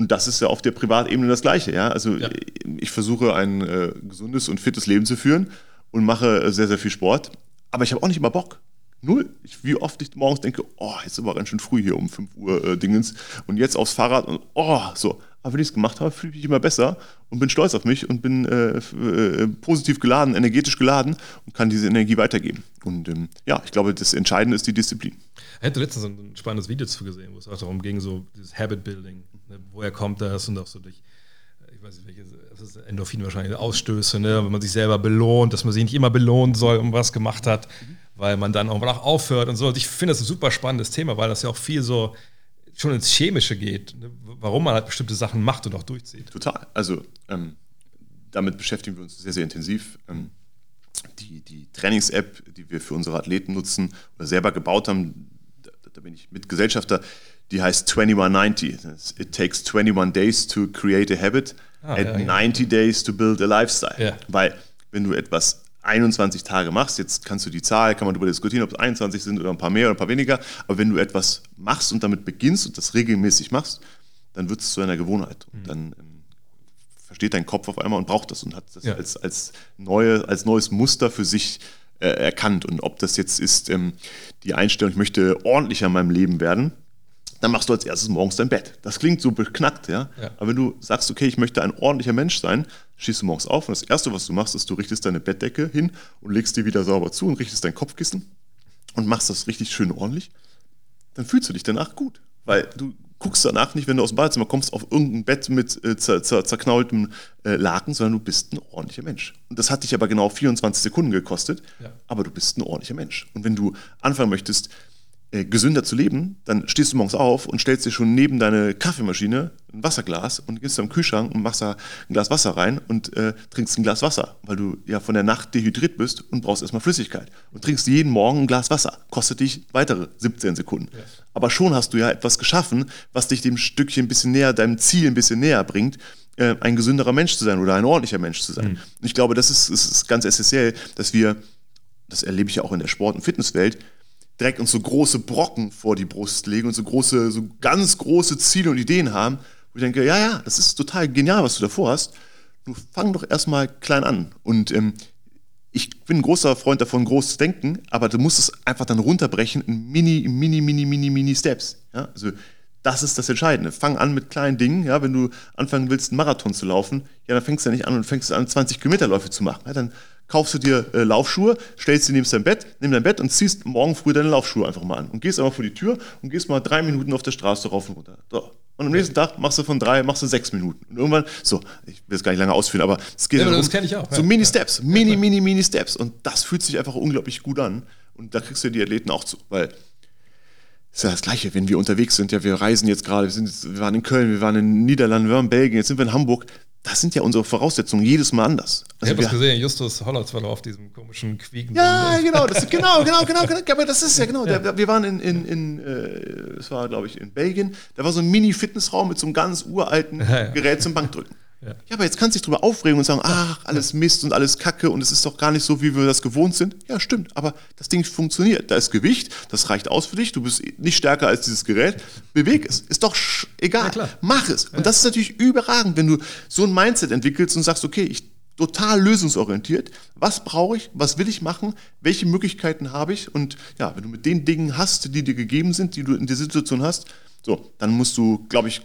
Und das ist ja auf der Privatebene das Gleiche. Ja? Also ja. ich versuche ein äh, gesundes und fittes Leben zu führen und mache sehr, sehr viel Sport. Aber ich habe auch nicht immer Bock. Null. Ich, wie oft ich morgens denke, oh, jetzt ist aber ganz schön früh hier um 5 Uhr äh, Dingens und jetzt aufs Fahrrad und oh, so. Aber wenn ich es gemacht habe, fühle ich mich immer besser und bin stolz auf mich und bin äh, äh, positiv geladen, energetisch geladen und kann diese Energie weitergeben. Und ähm, ja, ich glaube, das Entscheidende ist die Disziplin. Ich hatte letztens ein spannendes Video zu gesehen, wo es auch darum ging, so dieses Habit Building. Ne? Woher kommt das und auch so durch ich weiß nicht, welche, das ist Endorphin wahrscheinlich, Ausstöße, ne? wenn man sich selber belohnt, dass man sich nicht immer belohnen soll, um was gemacht hat, mhm. weil man dann auch aufhört und so. Und ich finde das ein super spannendes Thema, weil das ja auch viel so schon ins Chemische geht, ne? warum man halt bestimmte Sachen macht und auch durchzieht. Total. Also ähm, damit beschäftigen wir uns sehr, sehr intensiv. Ähm, die, die Trainings-App, die wir für unsere Athleten nutzen oder selber gebaut haben, da, da bin ich Mitgesellschafter, die heißt 2190. It takes 21 days to create a habit ah, and ja, 90 days to build a lifestyle. Ja. Weil wenn du etwas 21 Tage machst, jetzt kannst du die Zahl, kann man darüber diskutieren, ob es 21 sind oder ein paar mehr oder ein paar weniger, aber wenn du etwas machst und damit beginnst und das regelmäßig machst, dann wird es zu einer Gewohnheit. Und mhm. dann ähm, versteht dein Kopf auf einmal und braucht das und hat das ja. als, als, neue, als neues Muster für sich äh, erkannt. Und ob das jetzt ist ähm, die Einstellung, ich möchte ordentlicher in meinem Leben werden, dann machst du als erstes morgens dein Bett. Das klingt so beknackt, ja? Ja. Aber wenn du sagst, okay, ich möchte ein ordentlicher Mensch sein, stehst du morgens auf und das Erste, was du machst, ist, du richtest deine Bettdecke hin und legst die wieder sauber zu und richtest dein Kopfkissen und machst das richtig schön ordentlich, dann fühlst du dich danach gut. Weil du guckst danach nicht, wenn du aus dem Badezimmer kommst, auf irgendein Bett mit äh, zer, zer, zerknaultem äh, Laken, sondern du bist ein ordentlicher Mensch. Und das hat dich aber genau 24 Sekunden gekostet, Ja. aber du bist ein ordentlicher Mensch. Und wenn du anfangen möchtest, äh, gesünder zu leben, dann stehst du morgens auf und stellst dir schon neben deine Kaffeemaschine ein Wasserglas und gehst am Kühlschrank und machst da ein Glas Wasser rein und äh, trinkst ein Glas Wasser, weil du ja von der Nacht dehydriert bist und brauchst erstmal Flüssigkeit. Und trinkst jeden Morgen ein Glas Wasser. Kostet dich weitere 17 Sekunden. Aber schon hast du ja etwas geschaffen, was dich dem Stückchen ein bisschen näher, deinem Ziel ein bisschen näher bringt, äh, ein gesünderer Mensch zu sein oder ein ordentlicher Mensch zu sein. Und ich glaube, das ist, das ist ganz essentiell, dass wir, das erlebe ich ja auch in der Sport- und Fitnesswelt, direkt uns so große Brocken vor die Brust legen und so große, so ganz große Ziele und Ideen haben, wo ich denke, ja, ja, das ist total genial, was du davor hast. Nur fang doch erstmal klein an. Und ähm, ich bin ein großer Freund davon, groß zu denken, aber du musst es einfach dann runterbrechen in mini, mini, mini, mini, mini Steps. Ja? Also das ist das Entscheidende. Fang an mit kleinen Dingen. Ja? Wenn du anfangen willst, einen Marathon zu laufen, ja, dann fängst du ja nicht an und fängst an, 20 Kilometerläufe zu machen. Ja? Dann kaufst du dir äh, Laufschuhe, stellst sie neben dein Bett, nimm dein Bett und ziehst morgen früh deine Laufschuhe einfach mal an und gehst einfach vor die Tür und gehst mal drei Minuten auf der Straße rauf und runter. So. Und am nächsten Tag machst du von drei, machst du sechs Minuten. Und irgendwann, so, ich will es gar nicht lange ausführen, aber es geht Ja, darum, das kenn ich auch, So ja. Mini-Steps, mini, mini, mini Steps. Und das fühlt sich einfach unglaublich gut an. Und da kriegst du die Athleten auch zu, weil ist ja das Gleiche, wenn wir unterwegs sind. Ja, wir reisen jetzt gerade, wir, sind jetzt, wir waren in Köln, wir waren in den Niederlanden, wir waren in Belgien, jetzt sind wir in Hamburg. Das sind ja unsere Voraussetzungen jedes Mal anders. Ich Also habe das wir, gesehen, Justus da auf diesem komischen Quieken. ja, genau, das, genau, genau, genau, genau, aber das ist ja genau. Der, wir waren in, in, in äh, es war glaube ich in Belgien, da war so ein Mini-Fitnessraum mit so einem ganz uralten Ja, ja. Gerät zum Bankdrücken. Ja. Ja. aber jetzt kannst du dich drüber aufregen und sagen, ach, alles Mist und alles Kacke und es ist doch gar nicht so, wie wir das gewohnt sind. Ja, stimmt, aber das Ding funktioniert. Da ist Gewicht, das reicht aus für dich, du bist nicht stärker als dieses Gerät. Beweg es, ist doch egal. klar. Mach es. Und das ist natürlich überragend, wenn du so ein Mindset entwickelst und sagst, okay, ich total lösungsorientiert. Was brauche ich? Was will ich machen? Welche Möglichkeiten habe ich? Und ja, wenn du mit den Dingen hast, die dir gegeben sind, die du in der Situation hast, so, dann musst du, glaube ich,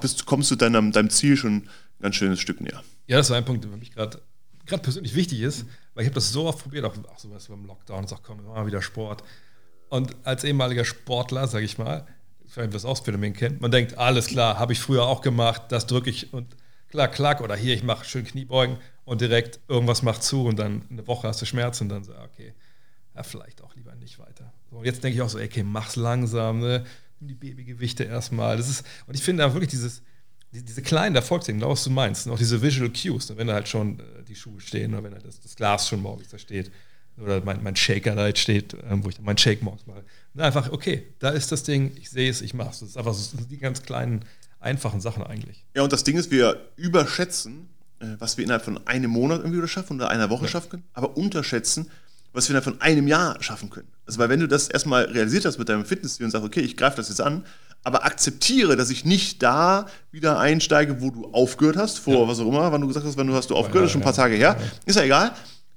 bist, kommst du deinem, deinem Ziel schon ganz schönes Stück näher. Ja, das war ein Punkt, der für mich gerade persönlich wichtig ist, weil ich habe das so oft probiert, auch, auch so was beim Lockdown, und sag, komm, wir machen mal wieder Sport. Und als ehemaliger Sportler, sage ich mal, vielleicht das auch Phänomen kennt, man denkt, alles klar, habe ich früher auch gemacht, das drücke ich und klar, klack, oder hier, ich mache schön Kniebeugen und direkt irgendwas macht zu und dann eine Woche hast du Schmerzen und dann so, okay, ja, vielleicht auch lieber nicht weiter. So, und jetzt denke ich auch so, okay, mach's langsam, ne? nimm die Babygewichte erstmal. Das ist, und ich finde da wirklich dieses, die, diese kleinen Erfolgsdinge, genau was du meinst, und auch diese Visual Cues, ne? wenn da halt schon äh, die Schuhe stehen oder wenn halt das, das Glas schon morgens da steht oder mein, mein Shaker da jetzt steht, ähm, wo ich dann meinen Shake morgens mache. Und einfach, okay, da ist das Ding, ich sehe es, ich mache es. Das ist einfach so, das die ganz kleinen, einfachen Sachen eigentlich. Ja, und das Ding ist, wir überschätzen, äh, was wir innerhalb von einem Monat irgendwie wieder schaffen oder einer Woche schaffen können, aber unterschätzen, was wir innerhalb von einem Jahr schaffen können. Also, weil wenn du das erstmal realisiert hast mit deinem Fitnessziel und sagst, okay, ich greife das jetzt an, aber akzeptiere, dass ich nicht da wieder einsteige, wo du aufgehört hast, vor was auch immer, wann du gesagt hast, wann du hast du aufgehört, das ist schon ein paar Tage her, ist ja egal.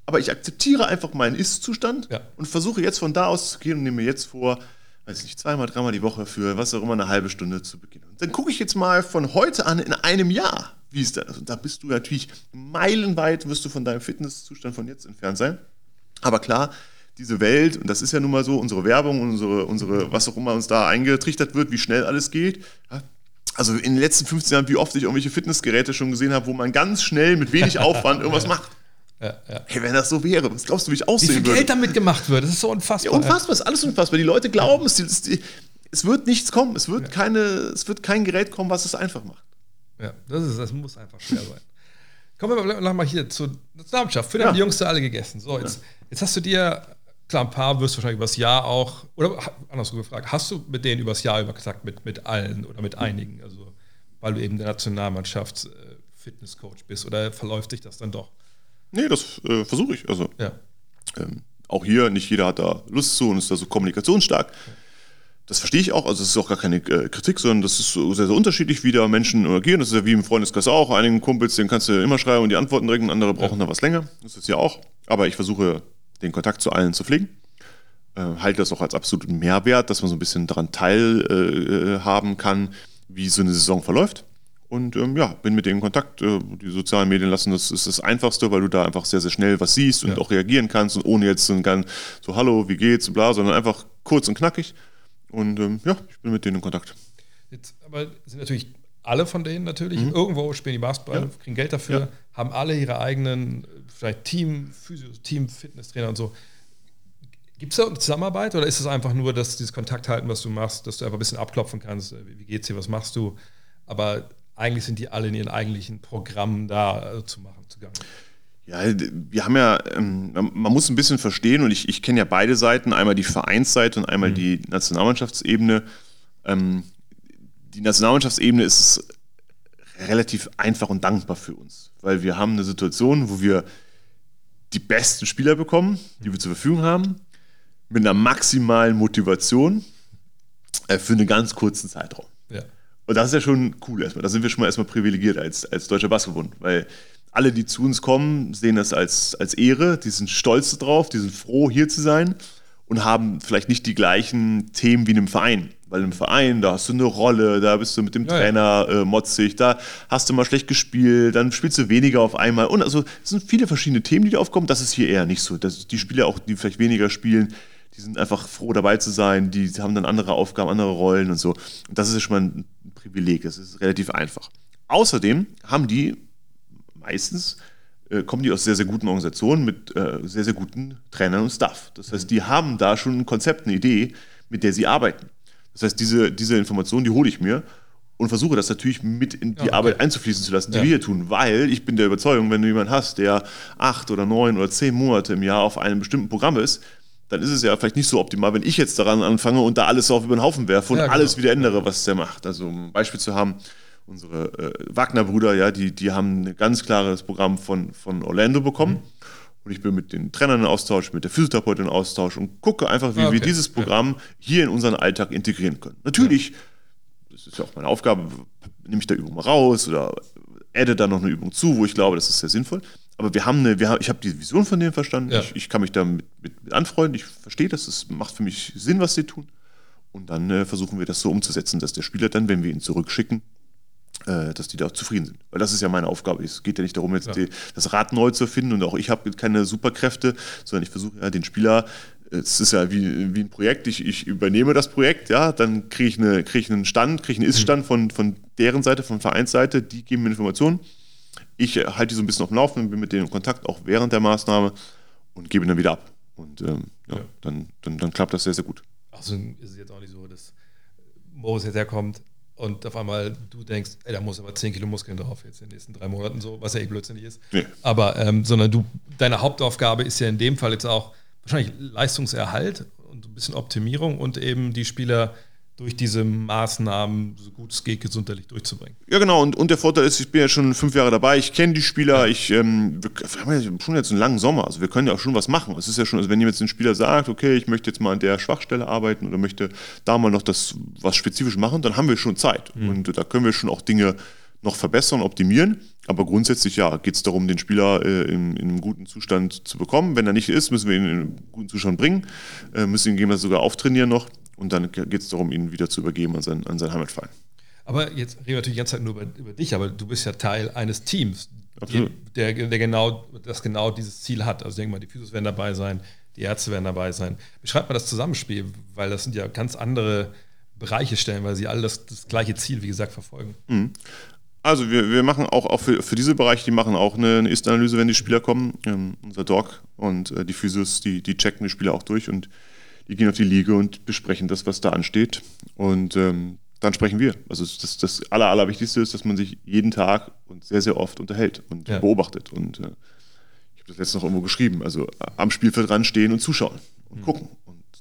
Aber ich akzeptiere einfach meinen Ist-Zustand Ja. und versuche jetzt von da aus zu gehen und nehme mir jetzt vor, weiß ich nicht, zweimal, dreimal die Woche für was auch immer eine halbe Stunde zu beginnen. Und dann gucke ich jetzt mal von heute an in einem Jahr, wie es dann ist. Und da bist du natürlich meilenweit, wirst du von deinem Fitnesszustand von jetzt entfernt sein. Aber klar, diese Welt, und das ist ja nun mal so, unsere Werbung, unsere, unsere, was auch immer uns da eingetrichtert wird, wie schnell alles geht. Ja, also in den letzten 15 Jahren, wie oft ich irgendwelche Fitnessgeräte schon gesehen habe, wo man ganz schnell mit wenig Aufwand irgendwas macht. Ja, ja. Hey, wenn das so wäre, was glaubst du, wie ich Wie viel aussehen würde? Geld damit gemacht wird, das ist so unfassbar. Ja, unfassbar, ist alles unfassbar. Die Leute glauben, es, es, es wird nichts kommen. Es wird, keine, es wird kein Gerät kommen, was es einfach macht. Ja, das, ist, das muss einfach schwer sein. Kommen wir mal- mal hier zur Nationalmannschaft. Für ja. Ja. die Jungs da alle gegessen. So, jetzt, jetzt hast du dir, klar, ein paar wirst du wahrscheinlich übers Jahr auch, oder andersrum gefragt, hast du mit denen übers Jahr über gesagt, mit, mit allen oder mit einigen? Also, weil du eben der Nationalmannschafts äh, Fitnesscoach bist oder verläuft sich das dann doch? Nee, das äh, versuche ich. Also Ja. ähm, auch hier, nicht jeder hat da Lust zu und ist da so kommunikationsstark. Das verstehe ich auch. Also es ist auch gar keine äh, Kritik, sondern das ist so sehr, sehr unterschiedlich, wie da Menschen agieren. Das ist ja wie im Freundeskreis auch. Einigen Kumpels, denen kannst du immer schreiben und die antworten direkt, und andere brauchen da was länger. Das ist ja auch. Aber ich versuche den Kontakt zu allen zu pflegen. Äh, halte das auch als absoluten Mehrwert, dass man so ein bisschen daran teilhaben äh, kann, wie so eine Saison verläuft. Und ähm, ja, bin mit denen in Kontakt. Äh, die sozialen Medien lassen das ist das Einfachste, weil du da einfach sehr, sehr schnell was siehst und Ja. auch reagieren kannst und ohne jetzt so, ein ganz, so Hallo, wie geht's, bla, sondern einfach kurz und knackig. Und ähm, ja, ich bin mit denen in Kontakt. Jetzt, aber sind natürlich alle von denen natürlich irgendwo spielen die Basketball, Mhm. Ja. kriegen Geld dafür, Ja. haben alle ihre eigenen, äh, vielleicht Team, Physios, Team, Fitnesstrainer und so. Gibt es da eine Zusammenarbeit oder ist es einfach nur, dass dieses Kontakt halten, was du machst, dass du einfach ein bisschen abklopfen kannst, äh, wie, geht's dir, was machst du? Aber eigentlich sind die alle in ihren eigentlichen Programmen da äh, zu machen, zugange. Ja, wir haben ja, ähm, man muss ein bisschen verstehen, und ich, ich kenne ja beide Seiten, einmal die Vereinsseite und einmal die Nationalmannschaftsebene. Ähm, die Nationalmannschaftsebene ist es relativ einfach und dankbar für uns, weil wir haben eine Situation, wo wir die besten Spieler bekommen, die wir zur Verfügung haben, mit einer maximalen Motivation äh, für einen ganz kurzen Zeitraum. Ja. Und das ist ja schon cool erstmal. Da sind wir schon mal erstmal privilegiert als, als Deutscher Basketballbund, weil alle, die zu uns kommen, sehen das als, als Ehre, die sind stolz drauf, die sind froh, hier zu sein und haben vielleicht nicht die gleichen Themen wie in einem Verein. Weil im Verein, da hast du eine Rolle, da bist du mit dem Ja, ja. Trainer äh, motzig, da hast du mal schlecht gespielt, dann spielst du weniger auf einmal. Und also es sind viele verschiedene Themen, die da aufkommen. Das ist hier eher nicht so. Das, die Spieler auch, die vielleicht weniger spielen, die sind einfach froh dabei zu sein, die haben dann andere Aufgaben, andere Rollen und so. Und das ist ja schon mal ein Privileg, das ist relativ einfach. Außerdem haben die meistens, äh, kommen die aus sehr, sehr guten Organisationen mit äh, sehr, sehr guten Trainern und Staff. Das heißt, die haben da schon ein Konzept, eine Idee, mit der sie arbeiten. Das heißt, diese, diese Informationen, die hole ich mir und versuche das natürlich mit in die okay. Arbeit einzufließen zu lassen, die Ja. wir hier tun, weil ich bin der Überzeugung, wenn du jemanden hast, der acht oder neun oder zehn Monate im Jahr auf einem bestimmten Programm ist, dann ist es ja vielleicht nicht so optimal, wenn ich jetzt daran anfange und da alles auf über den Haufen werfe und Ja, genau. alles wieder ändere, was der macht. Also um ein Beispiel zu haben, unsere äh, Wagner-Brüder, ja, die, die haben ein ganz klares Programm von, von Orlando bekommen. Mhm. Und ich bin mit den Trainern in Austausch, mit der Physiotherapeutin in Austausch und gucke einfach, wie Ah, okay. wir dieses Programm hier in unseren Alltag integrieren können. Natürlich, das ist ja auch meine Aufgabe, nehme ich da Übung mal raus oder adde da noch eine Übung zu, wo ich glaube, das ist sehr sinnvoll. Aber wir haben eine, wir haben, ich habe die Vision von denen verstanden. Ja. Ich, ich kann mich da mit, mit, anfreunden. Ich verstehe das. Es macht für mich Sinn, was sie tun. Und dann äh, versuchen wir das so umzusetzen, dass der Spieler dann, wenn wir ihn zurückschicken, dass die da auch zufrieden sind. Weil das ist ja meine Aufgabe. Es geht ja nicht darum, jetzt die, das Rad neu zu finden und auch ich habe keine Superkräfte, sondern ich versuche ja den Spieler, äh, es ist ja wie, wie ein Projekt, ich, ich übernehme das Projekt, ja, dann kriege ich, eine, krieg ich einen Stand, kriege ich einen Ist-Stand von, von deren Seite, von Vereinsseite, die geben mir Informationen. Ich äh, halte die so ein bisschen auf dem Laufenden, bin mit denen in Kontakt, auch während der Maßnahme und gebe ihn dann wieder ab. Und ähm, ja, Ja. Dann, dann, dann klappt das sehr, sehr gut. Also ist es jetzt auch nicht so, dass Moritz jetzt herkommt und auf einmal du denkst, ey, da muss aber 10 Kilo Muskeln drauf jetzt in den nächsten drei Monaten so, was ja eh blödsinnig ist. Nee. Aber, ähm, sondern du, deine Hauptaufgabe ist ja in dem Fall jetzt auch wahrscheinlich Leistungserhalt und ein bisschen Optimierung und eben die Spieler durch diese Maßnahmen, so gut es geht, gesundheitlich durchzubringen. Ja, genau. Und, und der Vorteil ist, ich bin ja schon fünf Jahre dabei. Ich kenne die Spieler. Ich, ähm, wir, wir haben ja schon jetzt einen langen Sommer. Also wir können ja auch schon was machen. Es ist ja schon, also wenn jetzt ein Spieler sagt, okay, ich möchte jetzt mal an der Schwachstelle arbeiten oder möchte da mal noch das was spezifisch machen, dann haben wir schon Zeit. Und da können wir schon auch Dinge noch verbessern, optimieren. Aber grundsätzlich ja, geht es darum, den Spieler äh, in, in einem guten Zustand zu bekommen. Wenn er nicht ist, müssen wir ihn in einen guten Zustand bringen, äh, müssen ihn gegebenenfalls sogar auftrainieren noch. Und dann geht es darum, ihn wieder zu übergeben an seinen, an seinen Heimatverein. Aber jetzt reden wir natürlich die ganze Zeit nur über, über dich, aber du bist ja Teil eines Teams, die, der, der genau, das genau dieses Ziel hat. Also denk mal, die Physios werden dabei sein, die Ärzte werden dabei sein. Beschreibt mal das Zusammenspiel, weil das sind ja ganz andere Bereiche stellen, weil sie alle das, das gleiche Ziel, wie gesagt, verfolgen. Also wir, wir machen auch, auch für, für diese Bereiche, die machen auch eine, eine Ist-Analyse, wenn die Spieler kommen. Ähm, unser Doc und äh, die Physios, die, die checken die Spieler auch durch und die gehen auf die Liga und besprechen das, was da ansteht. Und ähm, dann sprechen wir. Also das, das Aller, Allerwichtigste ist, dass man sich jeden Tag und sehr, sehr oft unterhält und Ja. beobachtet. Und äh, ich habe das letztens noch irgendwo geschrieben. Also am Spielfeld dran stehen und zuschauen und Mhm. gucken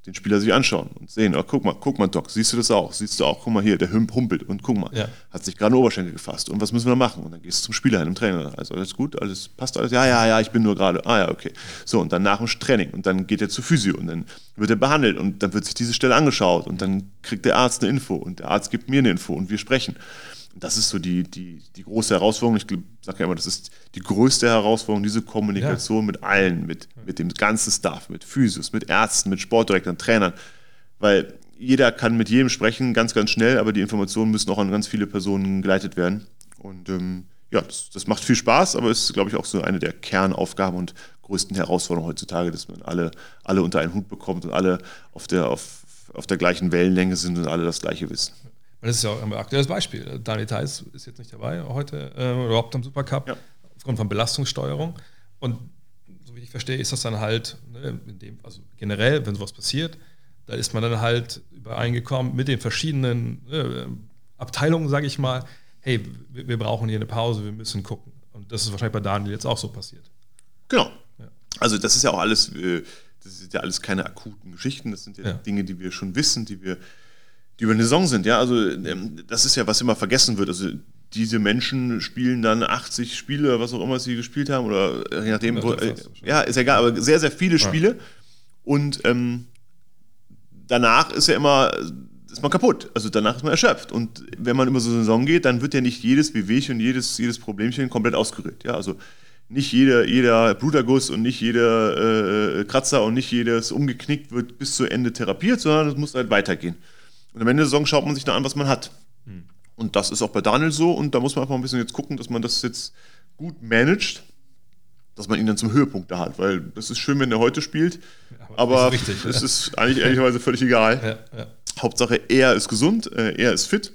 den Spieler sich anschauen und sehen, oh, guck mal, guck mal, Doc, siehst du das auch? Siehst du auch, guck mal hier, der Hümp humpelt und guck mal, Ja. hat sich gerade einen Oberschenkel gefasst und was müssen wir machen? Und dann gehst du zum Spieler hin, im Trainer. Also alles gut, alles passt alles? Ja, ja, ja, ich bin nur gerade. Ah ja, okay. So, und dann nach dem Training und dann geht er zu Physio und dann wird er behandelt und dann wird sich diese Stelle angeschaut und dann kriegt der Arzt eine Info und der Arzt gibt mir eine Info und wir sprechen. Das ist so die, die, die große Herausforderung. Ich sage ja immer, das ist die größte Herausforderung, diese Kommunikation ja. mit allen, mit, mit dem ganzen Staff, mit Physios, mit Ärzten, mit Sportdirektoren, Trainern. Weil jeder kann mit jedem sprechen, ganz, ganz schnell, aber die Informationen müssen auch an ganz viele Personen geleitet werden. Und ähm, ja, das, das, macht viel Spaß, aber ist, glaube ich, auch so eine der Kernaufgaben und größten Herausforderungen heutzutage, dass man alle, alle unter einen Hut bekommt und alle auf der, auf, auf der gleichen Wellenlänge sind und alle das Gleiche wissen. Das ist ja auch ein aktuelles Beispiel. Daniel Theiss ist jetzt nicht dabei heute, äh, überhaupt am Supercup, ja. aufgrund von Belastungssteuerung. Und so wie ich verstehe, ist das dann halt, ne, dem, also generell, wenn sowas passiert, da ist man dann halt übereingekommen mit den verschiedenen äh, Abteilungen, sage ich mal, hey, wir, wir, brauchen hier eine Pause, wir müssen gucken. Und das ist wahrscheinlich bei Daniel jetzt auch so passiert. Genau. Ja. Also das ist ja auch alles, äh, das sind ja alles keine akuten Geschichten, das sind ja, ja. Dinge, die wir schon wissen, die wir, die über eine Saison sind. Ja, also ähm, das ist ja, was immer vergessen wird. Also diese Menschen spielen dann 80 Spiele, was auch immer sie gespielt haben, oder äh, je nachdem, ja, wo, äh, ja ist egal, aber sehr, sehr viele Spiele. Und ähm, danach ist ja immer ist man kaputt. Also danach ist man erschöpft. Und wenn man über so eine Saison geht, dann wird ja nicht jedes Wehwehchen und jedes, jedes Problemchen komplett ausgerührt. Ja, also nicht jeder, jeder Bluterguss und nicht jeder äh, Kratzer und nicht jedes umgeknickt wird bis zu Ende therapiert, sondern es muss halt weitergehen. Und am Ende der Saison schaut man sich dann an, was man hat. Hm. Und das ist auch bei Daniel so. Und da muss man einfach ein bisschen jetzt gucken, dass man das jetzt gut managt, dass man ihn dann zum Höhepunkt da hat. Weil das ist schön, wenn er heute spielt. Ja, aber, aber es ist, ist eigentlich ehrlicherweise völlig egal. Ja, ja. Hauptsache, er ist gesund, äh, er ist fit.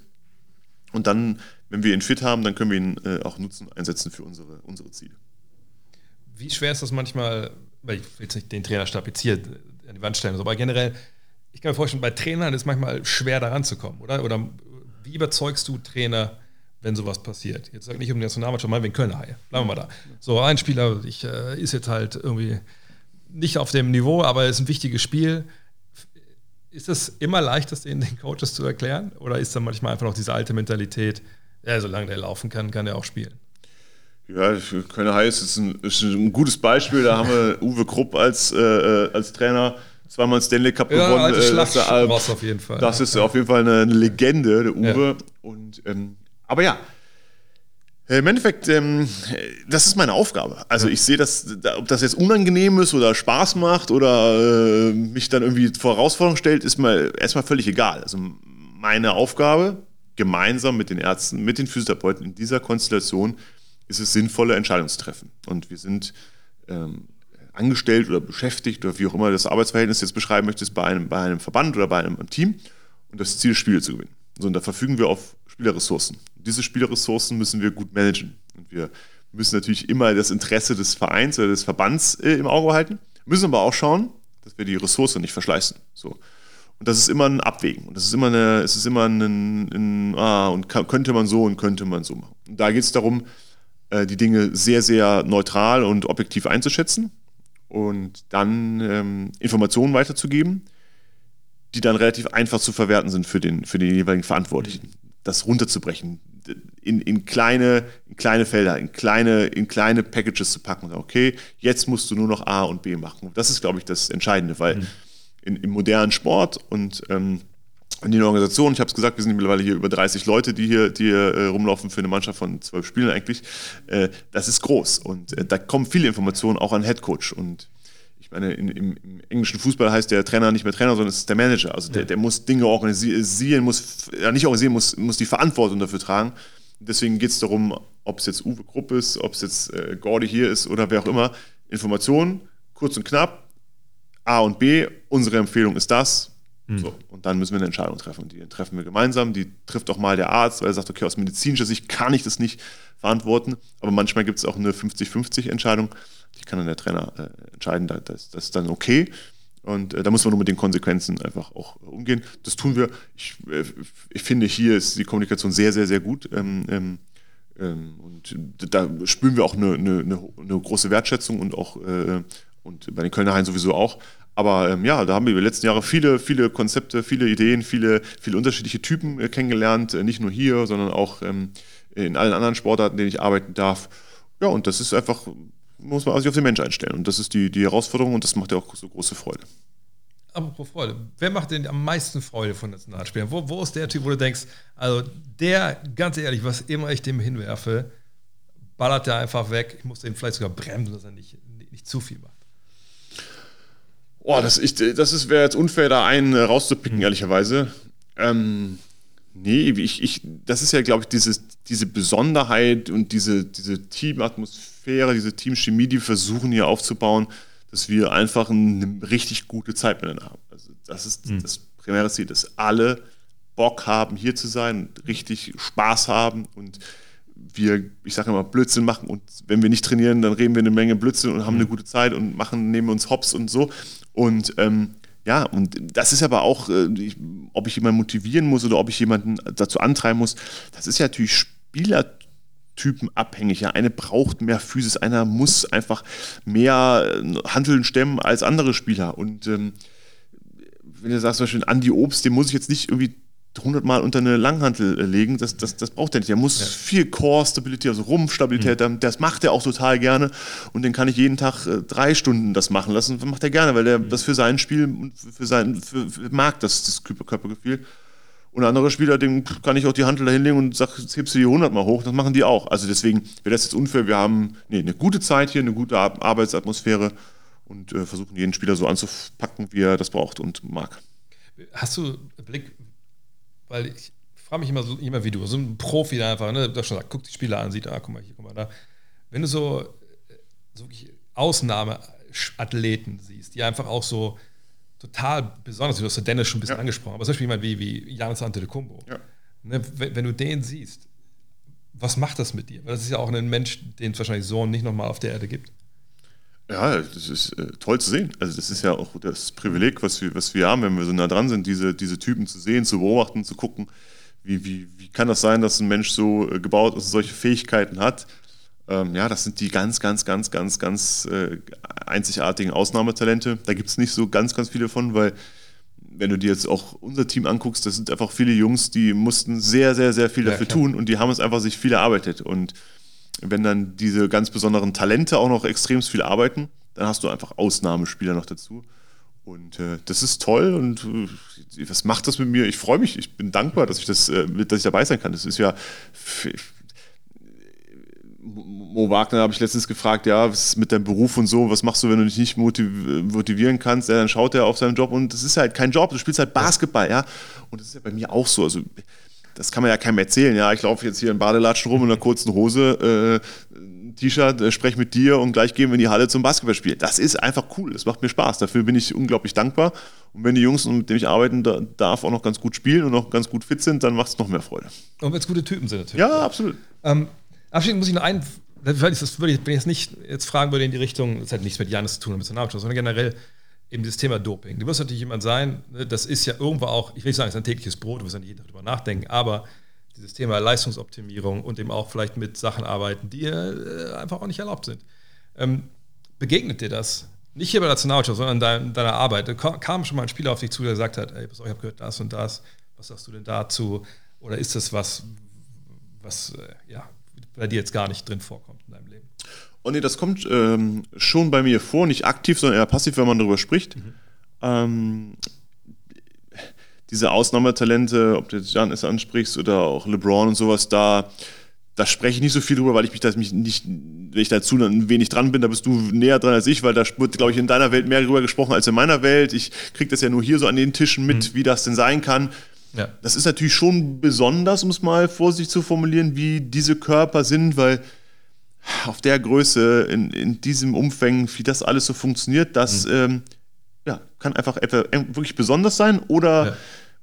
Und dann, wenn wir ihn fit haben, dann können wir ihn äh, auch nutzen, einsetzen für unsere, unsere Ziele. Wie schwer ist das manchmal, weil ich will jetzt nicht den Trainerstab jetzt hier an die Wand stellen, aber generell, ich kann mir vorstellen, bei Trainern ist es manchmal schwer da ranzukommen, oder? Oder wie überzeugst du Trainer, wenn sowas passiert? Jetzt sag nicht um die Nationalmannschaft, mal wegen Kölner Haie. Bleiben wir mal da. So, ein Spieler ich, äh, ist jetzt halt irgendwie nicht auf dem Niveau, aber ist ein wichtiges Spiel. Ist es immer leicht, das den, den Coaches zu erklären? Oder ist da manchmal einfach noch diese alte Mentalität, ja, solange der laufen kann, kann er auch spielen? Ja, Kölner Heiß ist ist ein gutes Beispiel. Da haben wir Uwe Krupp als, äh, äh als Trainer zweimal Stanley Cup ja, gewonnen. Alte äh, das, auf jeden Fall. Das ist ja. auf jeden Fall eine, eine Legende, der Uwe. Und, ähm, aber ja, im Endeffekt, ähm, das ist meine Aufgabe. Also ich sehe ob das jetzt unangenehm ist oder Spaß macht oder äh, mich dann irgendwie vor Herausforderungen stellt, ist mir erstmal völlig egal. Also meine Aufgabe, gemeinsam mit den Ärzten, mit den Physiotherapeuten in dieser Konstellation, ist es sinnvolle Entscheidungen zu treffen. Und wir sind ähm, angestellt oder beschäftigt oder wie auch immer das Arbeitsverhältnis jetzt beschreiben möchtest, bei einem, bei einem Verband oder bei einem Team und das Ziel ist, Spiele zu gewinnen. So, und da verfügen wir auf Spielerressourcen. Diese Spielerressourcen müssen wir gut managen. Und wir müssen natürlich immer das Interesse des Vereins oder des Verbands äh, im Auge halten, müssen aber auch schauen, dass wir die Ressource nicht verschleißen. So. Und das ist immer ein Abwägen. Und das ist immer eine, es ist immer ein, ein ah, und könnte man so und könnte man so machen. Und da geht es darum, äh, die Dinge sehr, sehr neutral und objektiv einzuschätzen und dann ähm, Informationen weiterzugeben, die dann relativ einfach zu verwerten sind für den, für den jeweiligen Verantwortlichen. Das runterzubrechen, in, in, kleine, in kleine Felder, in kleine, in kleine Packages zu packen und sagen, okay, jetzt musst du nur noch A und B machen. Das ist, glaube ich, das Entscheidende, weil mhm. in, im modernen Sport und ähm, in den Organisationen, ich habe es gesagt, wir sind mittlerweile hier über 30 Leute, die hier, die hier äh, rumlaufen für eine Mannschaft von zwölf Spielen eigentlich. Äh, das ist groß und äh, da kommen viele Informationen auch an Headcoach und ich meine, in, im, im, englischen Fußball heißt der Trainer nicht mehr Trainer, sondern es ist der Manager. Also der, der muss Dinge organisieren, muss, ja nicht organisieren, muss, muss die Verantwortung dafür tragen. Deswegen geht es darum, ob es jetzt Uwe Grupp ist, ob es jetzt äh, Gordy hier ist oder wer auch immer. Informationen, kurz und knapp, A und B, unsere Empfehlung ist das. Mhm. So, und dann müssen wir eine Entscheidung treffen. Die treffen wir gemeinsam. Die trifft auch mal der Arzt, weil er sagt, okay, aus medizinischer Sicht kann ich das nicht verantworten. Aber manchmal gibt es auch eine 50-50-Entscheidung. Die kann dann der Trainer äh, entscheiden, das, das ist dann okay. Und äh, da muss man nur mit den Konsequenzen einfach auch äh, umgehen. Das tun wir. Ich, äh, ich, finde, hier ist die Kommunikation sehr, sehr, sehr gut. Ähm, ähm, ähm und da spüren wir auch eine, eine, eine große Wertschätzung und auch äh, und bei den Kölner Haien sowieso auch. Aber ähm, ja, da haben wir über die letzten Jahre viele, viele Konzepte, viele Ideen, viele, viele unterschiedliche Typen äh, kennengelernt. Äh, nicht nur hier, sondern auch ähm, in allen anderen Sportarten, denen ich arbeiten darf. Ja, und das ist einfach muss man sich auf den Mensch einstellen. Und das ist die, die Herausforderung und das macht ja auch so große Freude. apropos Freude, wer macht denn am meisten Freude von Nationalspielern? Wo, wo ist der Typ, wo du denkst, also der, ganz ehrlich, was immer ich dem hinwerfe, ballert er einfach weg. Ich muss den vielleicht sogar bremsen, dass er nicht, nicht, nicht zu viel macht. Oh, das, das wäre jetzt unfair, da einen äh, rauszupicken, mhm. ehrlicherweise. Ähm, nee, ich, ich, das ist ja, glaube ich, dieses, diese Besonderheit und diese, diese Teamatmosphäre, diese Teamchemie, die wir versuchen hier aufzubauen, dass wir einfach eine richtig gute Zeit miteinander haben. Also das ist mhm. das primäre Ziel, dass alle Bock haben, hier zu sein, richtig Spaß haben und wir, ich sage immer, Blödsinn machen und wenn wir nicht trainieren, dann reden wir eine Menge Blödsinn und haben eine mhm. gute Zeit und machen, nehmen uns Hops und so. Und ähm, ja, und das ist aber auch, äh, ich, ob ich jemanden motivieren muss oder ob ich jemanden dazu antreiben muss, das ist ja natürlich Spielertypen abhängig. Ja, eine braucht mehr Physis, einer muss einfach mehr äh, Handeln stemmen als andere Spieler. Und ähm, wenn du sagst, zum Beispiel Andi Obst, den muss ich jetzt nicht irgendwie 100 Mal unter eine Langhantel äh, legen, das, das, das braucht er nicht. Er muss ja. viel Core-Stability, also Rumpfstabilität, mhm. das macht er auch total gerne und den kann ich jeden Tag äh, drei Stunden das machen lassen. Das macht er gerne, weil er mhm. das für sein Spiel und für sein, für, für, mag das, das Körpergefühl. Und andere Spieler, den kann ich auch die Handel da hinlegen und sag, jetzt hebst du die 100 Mal hoch, das machen die auch. Also deswegen wäre das jetzt unfair. Wir haben nee, eine gute Zeit hier, eine gute Arbeitsatmosphäre und äh, versuchen jeden Spieler so anzupacken, wie er das braucht und mag. Hast du Blick, weil ich frage mich immer so, immer wie du, so ein Profi der einfach, ne, der schon sagt, guck die Spieler an, sieht, ah, guck mal hier, guck mal da. Wenn du so, so wirklich Ausnahmeathleten siehst, die einfach auch so total besonders, du hast ja Dennis schon ein bisschen ja. angesprochen, aber zum Beispiel jemand wie, wie Janis Antetokounmpo. Ja. Ne, wenn, wenn, du den siehst, was macht das mit dir? Weil das ist ja auch ein Mensch, den es wahrscheinlich so nicht nochmal auf der Erde gibt. Ja, das ist äh, toll zu sehen. Also das ist ja auch das Privileg, was wir, was wir haben, wenn wir so nah dran sind, diese, diese Typen zu sehen, zu beobachten, zu gucken, wie, wie, wie kann das sein, dass ein Mensch so äh, gebaut ist und solche Fähigkeiten hat. Ähm, ja, das sind die ganz, ganz, ganz, ganz, ganz äh, einzigartigen Ausnahmetalente. Da gibt es nicht so ganz, ganz viele von, weil wenn du dir jetzt auch unser Team anguckst, das sind einfach viele Jungs, die mussten sehr, sehr, sehr viel dafür ja, tun und die haben es einfach sich viel erarbeitet. Und wenn dann diese ganz besonderen Talente auch noch extrem viel arbeiten, dann hast du einfach Ausnahmespieler noch dazu. Und äh, das ist toll und äh, was macht das mit mir? Ich freue mich, ich bin dankbar, dass ich, das, äh, dass ich dabei sein kann. Das ist ja. Mo Wagner habe ich letztens gefragt, ja, was ist mit deinem Beruf und so, was machst du, wenn du dich nicht motivieren kannst? Ja, dann schaut er auf seinen Job und das ist halt kein Job, du spielst halt Basketball, ja. Und das ist ja bei mir auch so. Also das kann man ja keinem erzählen. Ja, ich laufe jetzt hier in Badelatschen rum in einer kurzen Hose, äh, T-Shirt, äh, spreche mit dir und gleich gehen wir in die Halle zum Basketballspiel. Das ist einfach cool. Das macht mir Spaß. Dafür bin ich unglaublich dankbar. Und wenn die Jungs, mit denen ich arbeiten da, darf, auch noch ganz gut spielen und noch ganz gut fit sind, dann macht es noch mehr Freude. Und wenn es gute Typen sind natürlich. Ja, absolut. Ähm, abschließend muss ich noch einen, das würde ich, wenn ich jetzt nicht jetzt fragen würde in die Richtung, das hat nichts mit Janis zu tun, mit sondern generell eben dieses Thema Doping. Du wirst natürlich jemand sein, ne, das ist ja irgendwo auch, ich will nicht sagen, es ist ein tägliches Brot, du wirst ja nicht jeden Tag drüber nachdenken, aber dieses Thema Leistungsoptimierung und eben auch vielleicht mit Sachen arbeiten, die äh, einfach auch nicht erlaubt sind. Ähm, begegnet dir das? Nicht hier bei der Nationalmannschaft, sondern in deiner, Arbeit. Da kam schon mal ein Spieler auf dich zu, der gesagt hat, ey, ich habe gehört das und das, was sagst du denn dazu? Oder ist das was, was äh, ja, bei dir jetzt gar nicht drin vorkommt in deinem Leben? Oh nee, das kommt ähm, schon bei mir vor, nicht aktiv, sondern eher passiv, wenn man darüber spricht. Mhm. Ähm, diese Ausnahmetalente, ob du jetzt Janis ansprichst oder auch LeBron und sowas, da, da spreche ich nicht so viel drüber, weil ich mich da mich nicht, wenn ich dazu ein wenig dran bin, da bist du näher dran als ich, weil da wird, glaube ich, in deiner Welt mehr drüber gesprochen als in meiner Welt. Ich kriege das ja nur hier so an den Tischen mit, mhm. wie das denn sein kann. Ja. Das ist natürlich schon besonders, um es mal vorsichtig zu formulieren, wie diese Körper sind, weil auf der Größe, in, in diesem Umfang, wie das alles so funktioniert, das mhm. ähm, ja, kann einfach wirklich besonders sein oder, ja.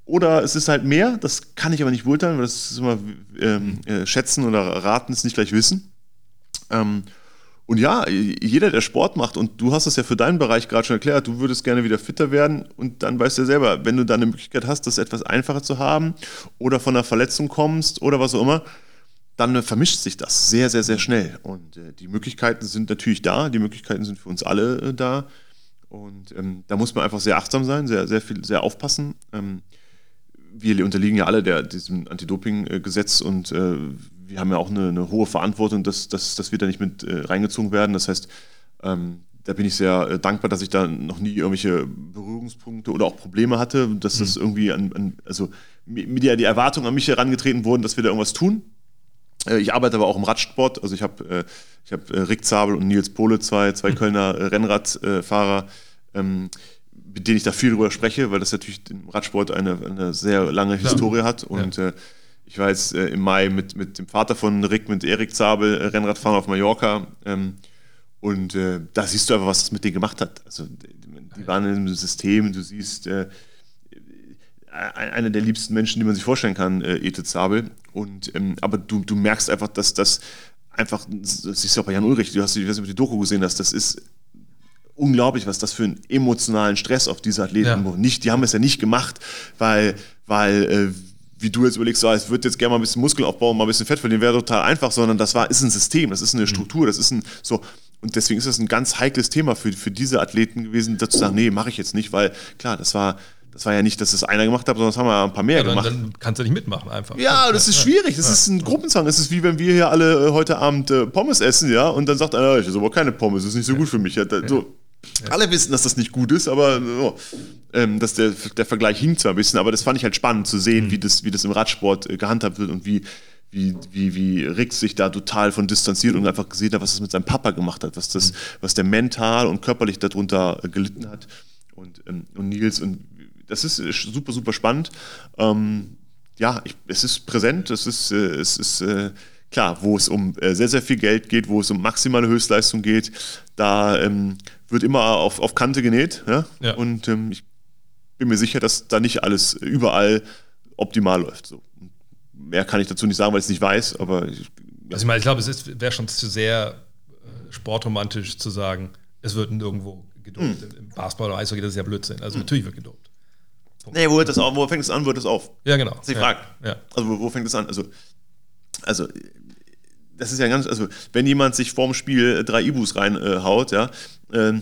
oder es ist halt mehr. Das kann ich aber nicht beurteilen, weil das ist immer ähm, äh, schätzen oder raten ist nicht gleich wissen. Ähm, und ja, jeder, der Sport macht, und du hast es ja für deinen Bereich gerade schon erklärt, du würdest gerne wieder fitter werden und dann weißt du ja selber, wenn du dann eine Möglichkeit hast, das etwas einfacher zu haben oder von einer Verletzung kommst oder was auch immer, dann vermischt sich das sehr, sehr, sehr schnell. Und äh, die Möglichkeiten sind natürlich da, die Möglichkeiten sind für uns alle äh, da. Und ähm, da muss man einfach sehr achtsam sein, sehr, sehr viel, sehr aufpassen. Ähm, wir unterliegen ja alle der, diesem Anti-Doping-Gesetz und äh, wir haben ja auch eine, eine, hohe Verantwortung, dass, dass, dass wir da nicht mit äh, reingezogen werden. Das heißt, ähm, da bin ich sehr äh, dankbar, dass ich da noch nie irgendwelche Berührungspunkte oder auch Probleme hatte, dass das irgendwie an, an also mit der die Erwartungen an mich herangetreten wurden, dass wir da irgendwas tun. Äh, ich arbeite aber auch im Radsport, also ich habe äh, ich hab, äh, Rick Zabel und Nils Pohle, zwei, zwei Kölner äh, Rennradfahrer, ähm, mit denen ich da viel drüber spreche, weil das natürlich im Radsport eine, eine sehr lange Historie hat und Ja. ich war jetzt im Mai mit, mit dem Vater von Rick, mit Erik Zabel, Rennradfahren auf Mallorca. Ähm, und da siehst du einfach, was das mit denen gemacht hat. Also die, waren in einem System, du siehst einer der liebsten Menschen, die man sich vorstellen kann, äh, Edith Zabel. Und, ähm, aber du, du merkst einfach, dass das einfach, das siehst du auch bei Jan Ulrich, du hast, ich weiß nicht, ob du die Doku gesehen hast, das ist unglaublich, was das für einen emotionalen Stress auf diese Athleten Ja. nicht, die haben es ja nicht gemacht, weil, weil äh, wie du jetzt überlegst, so, ich würde jetzt gerne mal ein bisschen Muskeln aufbauen, mal ein bisschen Fett verlieren, wäre total einfach, sondern das war, ist ein System, das ist eine Struktur, das ist ein so. Und deswegen ist das ein ganz heikles Thema für, für diese Athleten gewesen, dazu zu sagen, nee, mache ich jetzt nicht, weil klar, das war, das war ja nicht, dass das einer gemacht hat, sondern das haben wir ein paar mehr Ja, dann, gemacht. dann kannst du nicht mitmachen einfach. Ja, das ist schwierig. Das ist ein Gruppenzwang. Es ist wie wenn wir hier alle äh, heute Abend äh, Pommes essen, ja, und dann sagt einer, ich esse aber keine Pommes, das ist nicht so gut für mich. Ja, da, so. Alle wissen, dass das nicht gut ist, aber so. ähm, dass der, der Vergleich hinkt zwar ein bisschen, aber das fand ich halt spannend zu sehen, wie, das, wie das im Radsport äh, gehandhabt wird und wie, wie, wie, wie Rick sich da total von distanziert und einfach gesehen hat, was das mit seinem Papa gemacht hat, was, das, was der mental und körperlich darunter äh, gelitten hat. Und, ähm, und Nils und das ist äh, super, super spannend. Ähm, ja, ich, es ist präsent, es ist, äh, es ist äh, klar, wo es um äh, sehr, sehr viel Geld geht, wo es um maximale Höchstleistung geht, da ähm, wird immer auf, auf Kante genäht. Ja? Ja. Und ähm, ich bin mir sicher, dass da nicht alles überall optimal läuft. So. Mehr kann ich dazu nicht sagen, weil ich es nicht weiß, aber ich, Also ich meine, ich glaube, es wäre schon zu sehr äh, sportromantisch zu sagen, es wird nirgendwo gedopt. Hm. Im- Basketball oder Eishockey, das ist ja Blödsinn. Also natürlich wird gedopt. Nee, wo, hört das auf, wo fängt es an, wo hört das auf? Ja, genau. Die ja. Frage. Ja. Also wo, wo fängt es an? Also, also das ist ja ganz, also wenn jemand sich vorm Spiel äh, drei Ibus reinhaut, ja, ähm,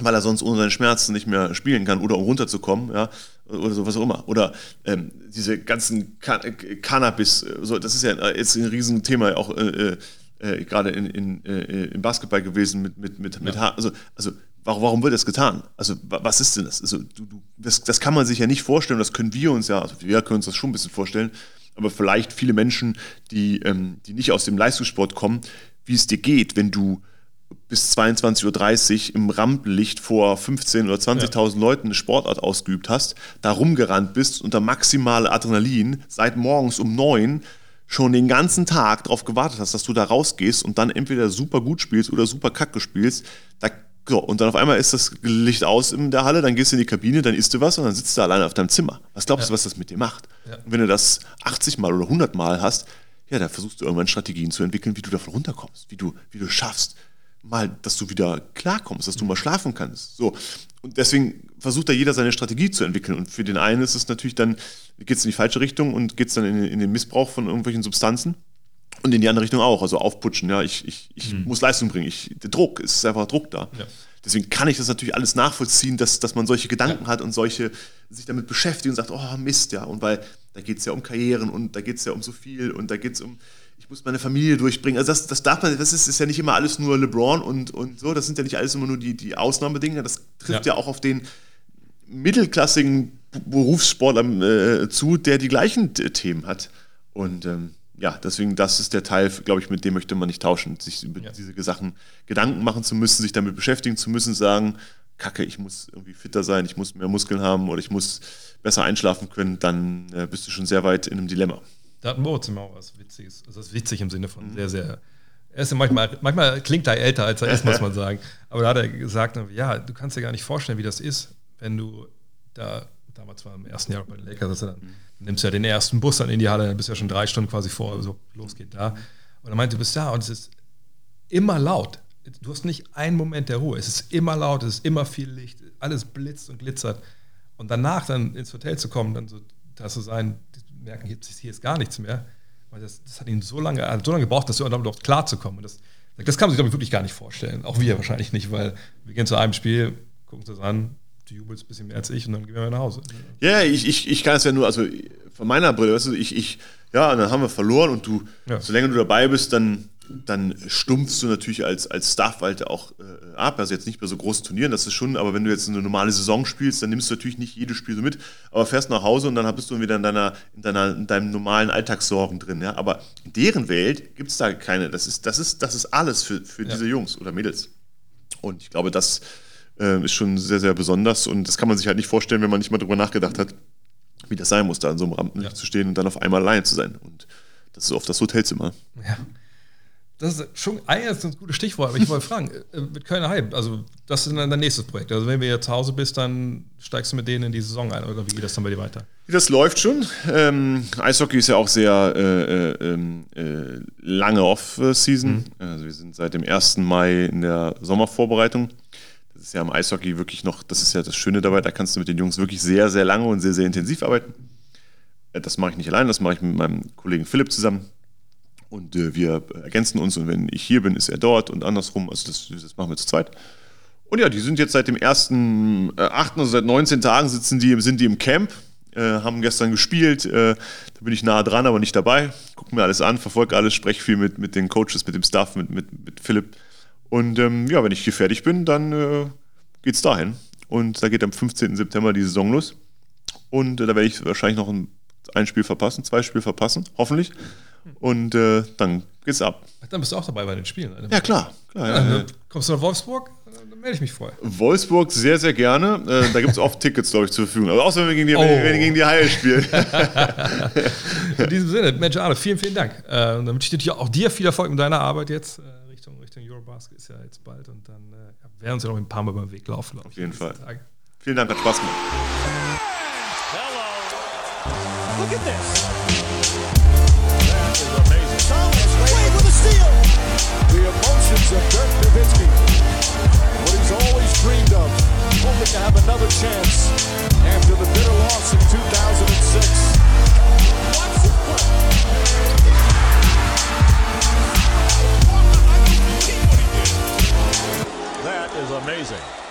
weil er sonst ohne seine Schmerzen nicht mehr spielen kann oder um runterzukommen, ja, oder so was auch immer. Oder ähm, diese ganzen Can äh, Cannabis, äh, so, das ist ja äh, jetzt ein Riesenthema auch äh, äh, gerade in, in, äh, im Basketball gewesen mit, mit, mit, mit Haar. Also, also warum, warum wird das getan? Also wa- was ist denn das? Also, du, du, das? Das kann man sich ja nicht vorstellen, das können wir uns ja, also wir können uns das schon ein bisschen vorstellen, aber vielleicht viele Menschen, die, ähm, die nicht aus dem Leistungssport kommen, wie es dir geht, wenn du bis 22.30 Uhr im Rampenlicht vor 15.000 oder 20.000 Leuten eine Sportart ausgeübt hast, da rumgerannt bist unter maximale Adrenalin, seit morgens um 9 schon den ganzen Tag darauf gewartet hast, dass du da rausgehst und dann entweder super gut spielst oder super kacke spielst. Da, so, und dann auf einmal ist das Licht aus in der Halle, dann gehst du in die Kabine, dann isst du was und dann sitzt du alleine auf deinem Zimmer. Was glaubst du, was das mit dir macht? Ja. Und wenn du das 80 Mal oder 100 Mal hast, ja, dann versuchst du irgendwann Strategien zu entwickeln, wie du davon runterkommst, wie du, wie du schaffst, mal, dass du wieder klarkommst, dass du mal schlafen kannst. So. Und deswegen versucht da jeder seine Strategie zu entwickeln. Und für den einen ist es natürlich dann, geht es in die falsche Richtung und geht es dann in, in den Missbrauch von irgendwelchen Substanzen. Und in die andere Richtung auch, also aufputschen, ja, ich, ich, ich muss Leistung bringen. Ich, der Druck, es ist einfach Druck da. Ja. Deswegen kann ich das natürlich alles nachvollziehen, dass, dass man solche Gedanken hat und solche sich damit beschäftigt und sagt, oh Mist, ja. Und weil da geht es ja um Karrieren und da geht es ja um so viel und da geht es um, ich muss meine Familie durchbringen. Also das, das darf man, das ist, ist ja nicht immer alles nur LeBron und, und so, das sind ja nicht alles immer nur die, die Ausnahmedinge, das trifft ja. Ja. auch auf den mittelklassigen Berufssportler äh, zu, der die gleichen Themen hat. Und ähm, ja, deswegen, das ist der Teil, glaube ich, mit dem möchte man nicht tauschen, sich über Ja. diese Sachen Gedanken machen zu müssen, sich damit beschäftigen zu müssen, sagen, Kacke, ich muss irgendwie fitter sein, ich muss mehr Muskeln haben oder ich muss besser einschlafen können, dann äh, bist du schon sehr weit in einem Dilemma. Da hat Moritz immer auch was Witziges. Also das ist witzig im Sinne von sehr, sehr. Er ist ja manchmal, manchmal klingt er älter, als er ist, muss man sagen. Aber da hat er gesagt, ja, du kannst dir gar nicht vorstellen, wie das ist, wenn du da, damals war im ersten Jahr bei den Lakers, dass er dann nimmst ja den ersten Bus dann in die Halle, dann bist ja schon drei Stunden quasi vor, so losgeht da. Und er meinte, du bist da und es ist immer laut. Du hast nicht einen Moment der Ruhe. Es ist immer laut, es ist immer viel Licht, alles blitzt und glitzert. Und danach dann ins Hotel zu kommen, dann so da zu sein, merken, hier ist, gar nichts mehr. Weil das, das hat ihn so lange, so lange gebraucht, dass damit überhaupt klarzukommen. Und das, das kann man sich, glaube ich, wirklich gar nicht vorstellen. Auch wir wahrscheinlich nicht, weil wir gehen zu einem Spiel, gucken uns das an, du jubelst ein bisschen mehr als ich und dann gehen wir nach Hause. Ja, ich, ich, ich kann es ja nur, also von meiner Brille, weißt du, ich, ich, ja, dann haben wir verloren und du, Ja. solange du dabei bist, dann dann stumpfst du natürlich als, als Staff-Walter auch äh, ab. Also jetzt nicht bei so großen Turnieren, das ist schon, aber wenn du jetzt eine normale Saison spielst, dann nimmst du natürlich nicht jedes Spiel so mit, aber fährst nach Hause und dann bist du wieder in, deiner, in, deiner, in deinem normalen Alltagssorgen drin. Ja? Aber in deren Welt gibt es da keine, das ist, das ist, das ist alles für, für ja. diese Jungs oder Mädels. Und ich glaube, das äh, ist schon sehr, sehr besonders und das kann man sich halt nicht vorstellen, wenn man nicht mal drüber nachgedacht hat, wie das sein muss, da in so einem Rampenlicht ja. zu stehen und dann auf einmal allein zu sein. Und das ist oft das Hotelzimmer. Ja. Das ist schon eigentlich ein gutes Stichwort, aber ich wollte fragen, äh, mit Kölner Hype, also das ist dann dein nächstes Projekt. Also wenn du jetzt zu Hause bist, dann steigst du mit denen in die Saison ein oder wie geht das dann bei dir weiter? Das läuft schon. Ähm, Eishockey ist ja auch sehr äh, äh, ähm, äh, lange Off-Season. Mhm. Also wir sind seit dem 1. Mai in der Sommervorbereitung. Das ist ja im Eishockey wirklich noch, das ist ja das Schöne dabei, da kannst du mit den Jungs wirklich sehr, sehr lange und sehr, sehr intensiv arbeiten. Äh, das mache ich nicht allein, das mache ich mit meinem Kollegen Philipp zusammen. Und äh, wir ergänzen uns und wenn ich hier bin, ist er dort und andersrum. Also das, das machen wir zu zweit. Und ja, die sind jetzt seit dem 1.8., äh, also seit 19 Tagen sitzen die, sind die im Camp, äh, haben gestern gespielt. Äh, da bin ich nah dran, aber nicht dabei. Gucken mir alles an, verfolge alles, spreche viel mit, mit den Coaches, mit dem Staff, mit, mit, mit Philipp. Und ähm, ja, wenn ich hier fertig bin, dann äh, geht's dahin. Und da geht am 15. September die Saison los. Und äh, da werde ich wahrscheinlich noch ein, ein Spiel verpassen, zwei Spiele verpassen, hoffentlich. Und äh, dann geht's ab. Dann bist du auch dabei bei den Spielen. Ja, klar. klar ja, ja. Kommst du nach Wolfsburg? Dann melde ich mich vorher. Wolfsburg sehr, sehr gerne. Äh, da gibt es oft Tickets, glaube ich, zur Verfügung. Also außer wenn wir gegen die, oh. wenn wir gegen die Haie spielen. In diesem Sinne, Mensch, Arne, vielen, vielen Dank. Äh, dann wünsche ich natürlich auch dir viel Erfolg mit deiner Arbeit jetzt. Richtung Eurobasket ist ja jetzt bald und dann äh, werden uns ja noch ein paar Mal über den Weg laufen. Auf jeden Fall. Tage. Vielen Dank, hat Spaß gemacht. Hello. Look at this. That is amazing. Thomas Wade with a steal. The emotions of Dirk Nowitzki. What he's always dreamed of. Hoping to have another chance after the bitter loss in 2006. Watch the That is amazing.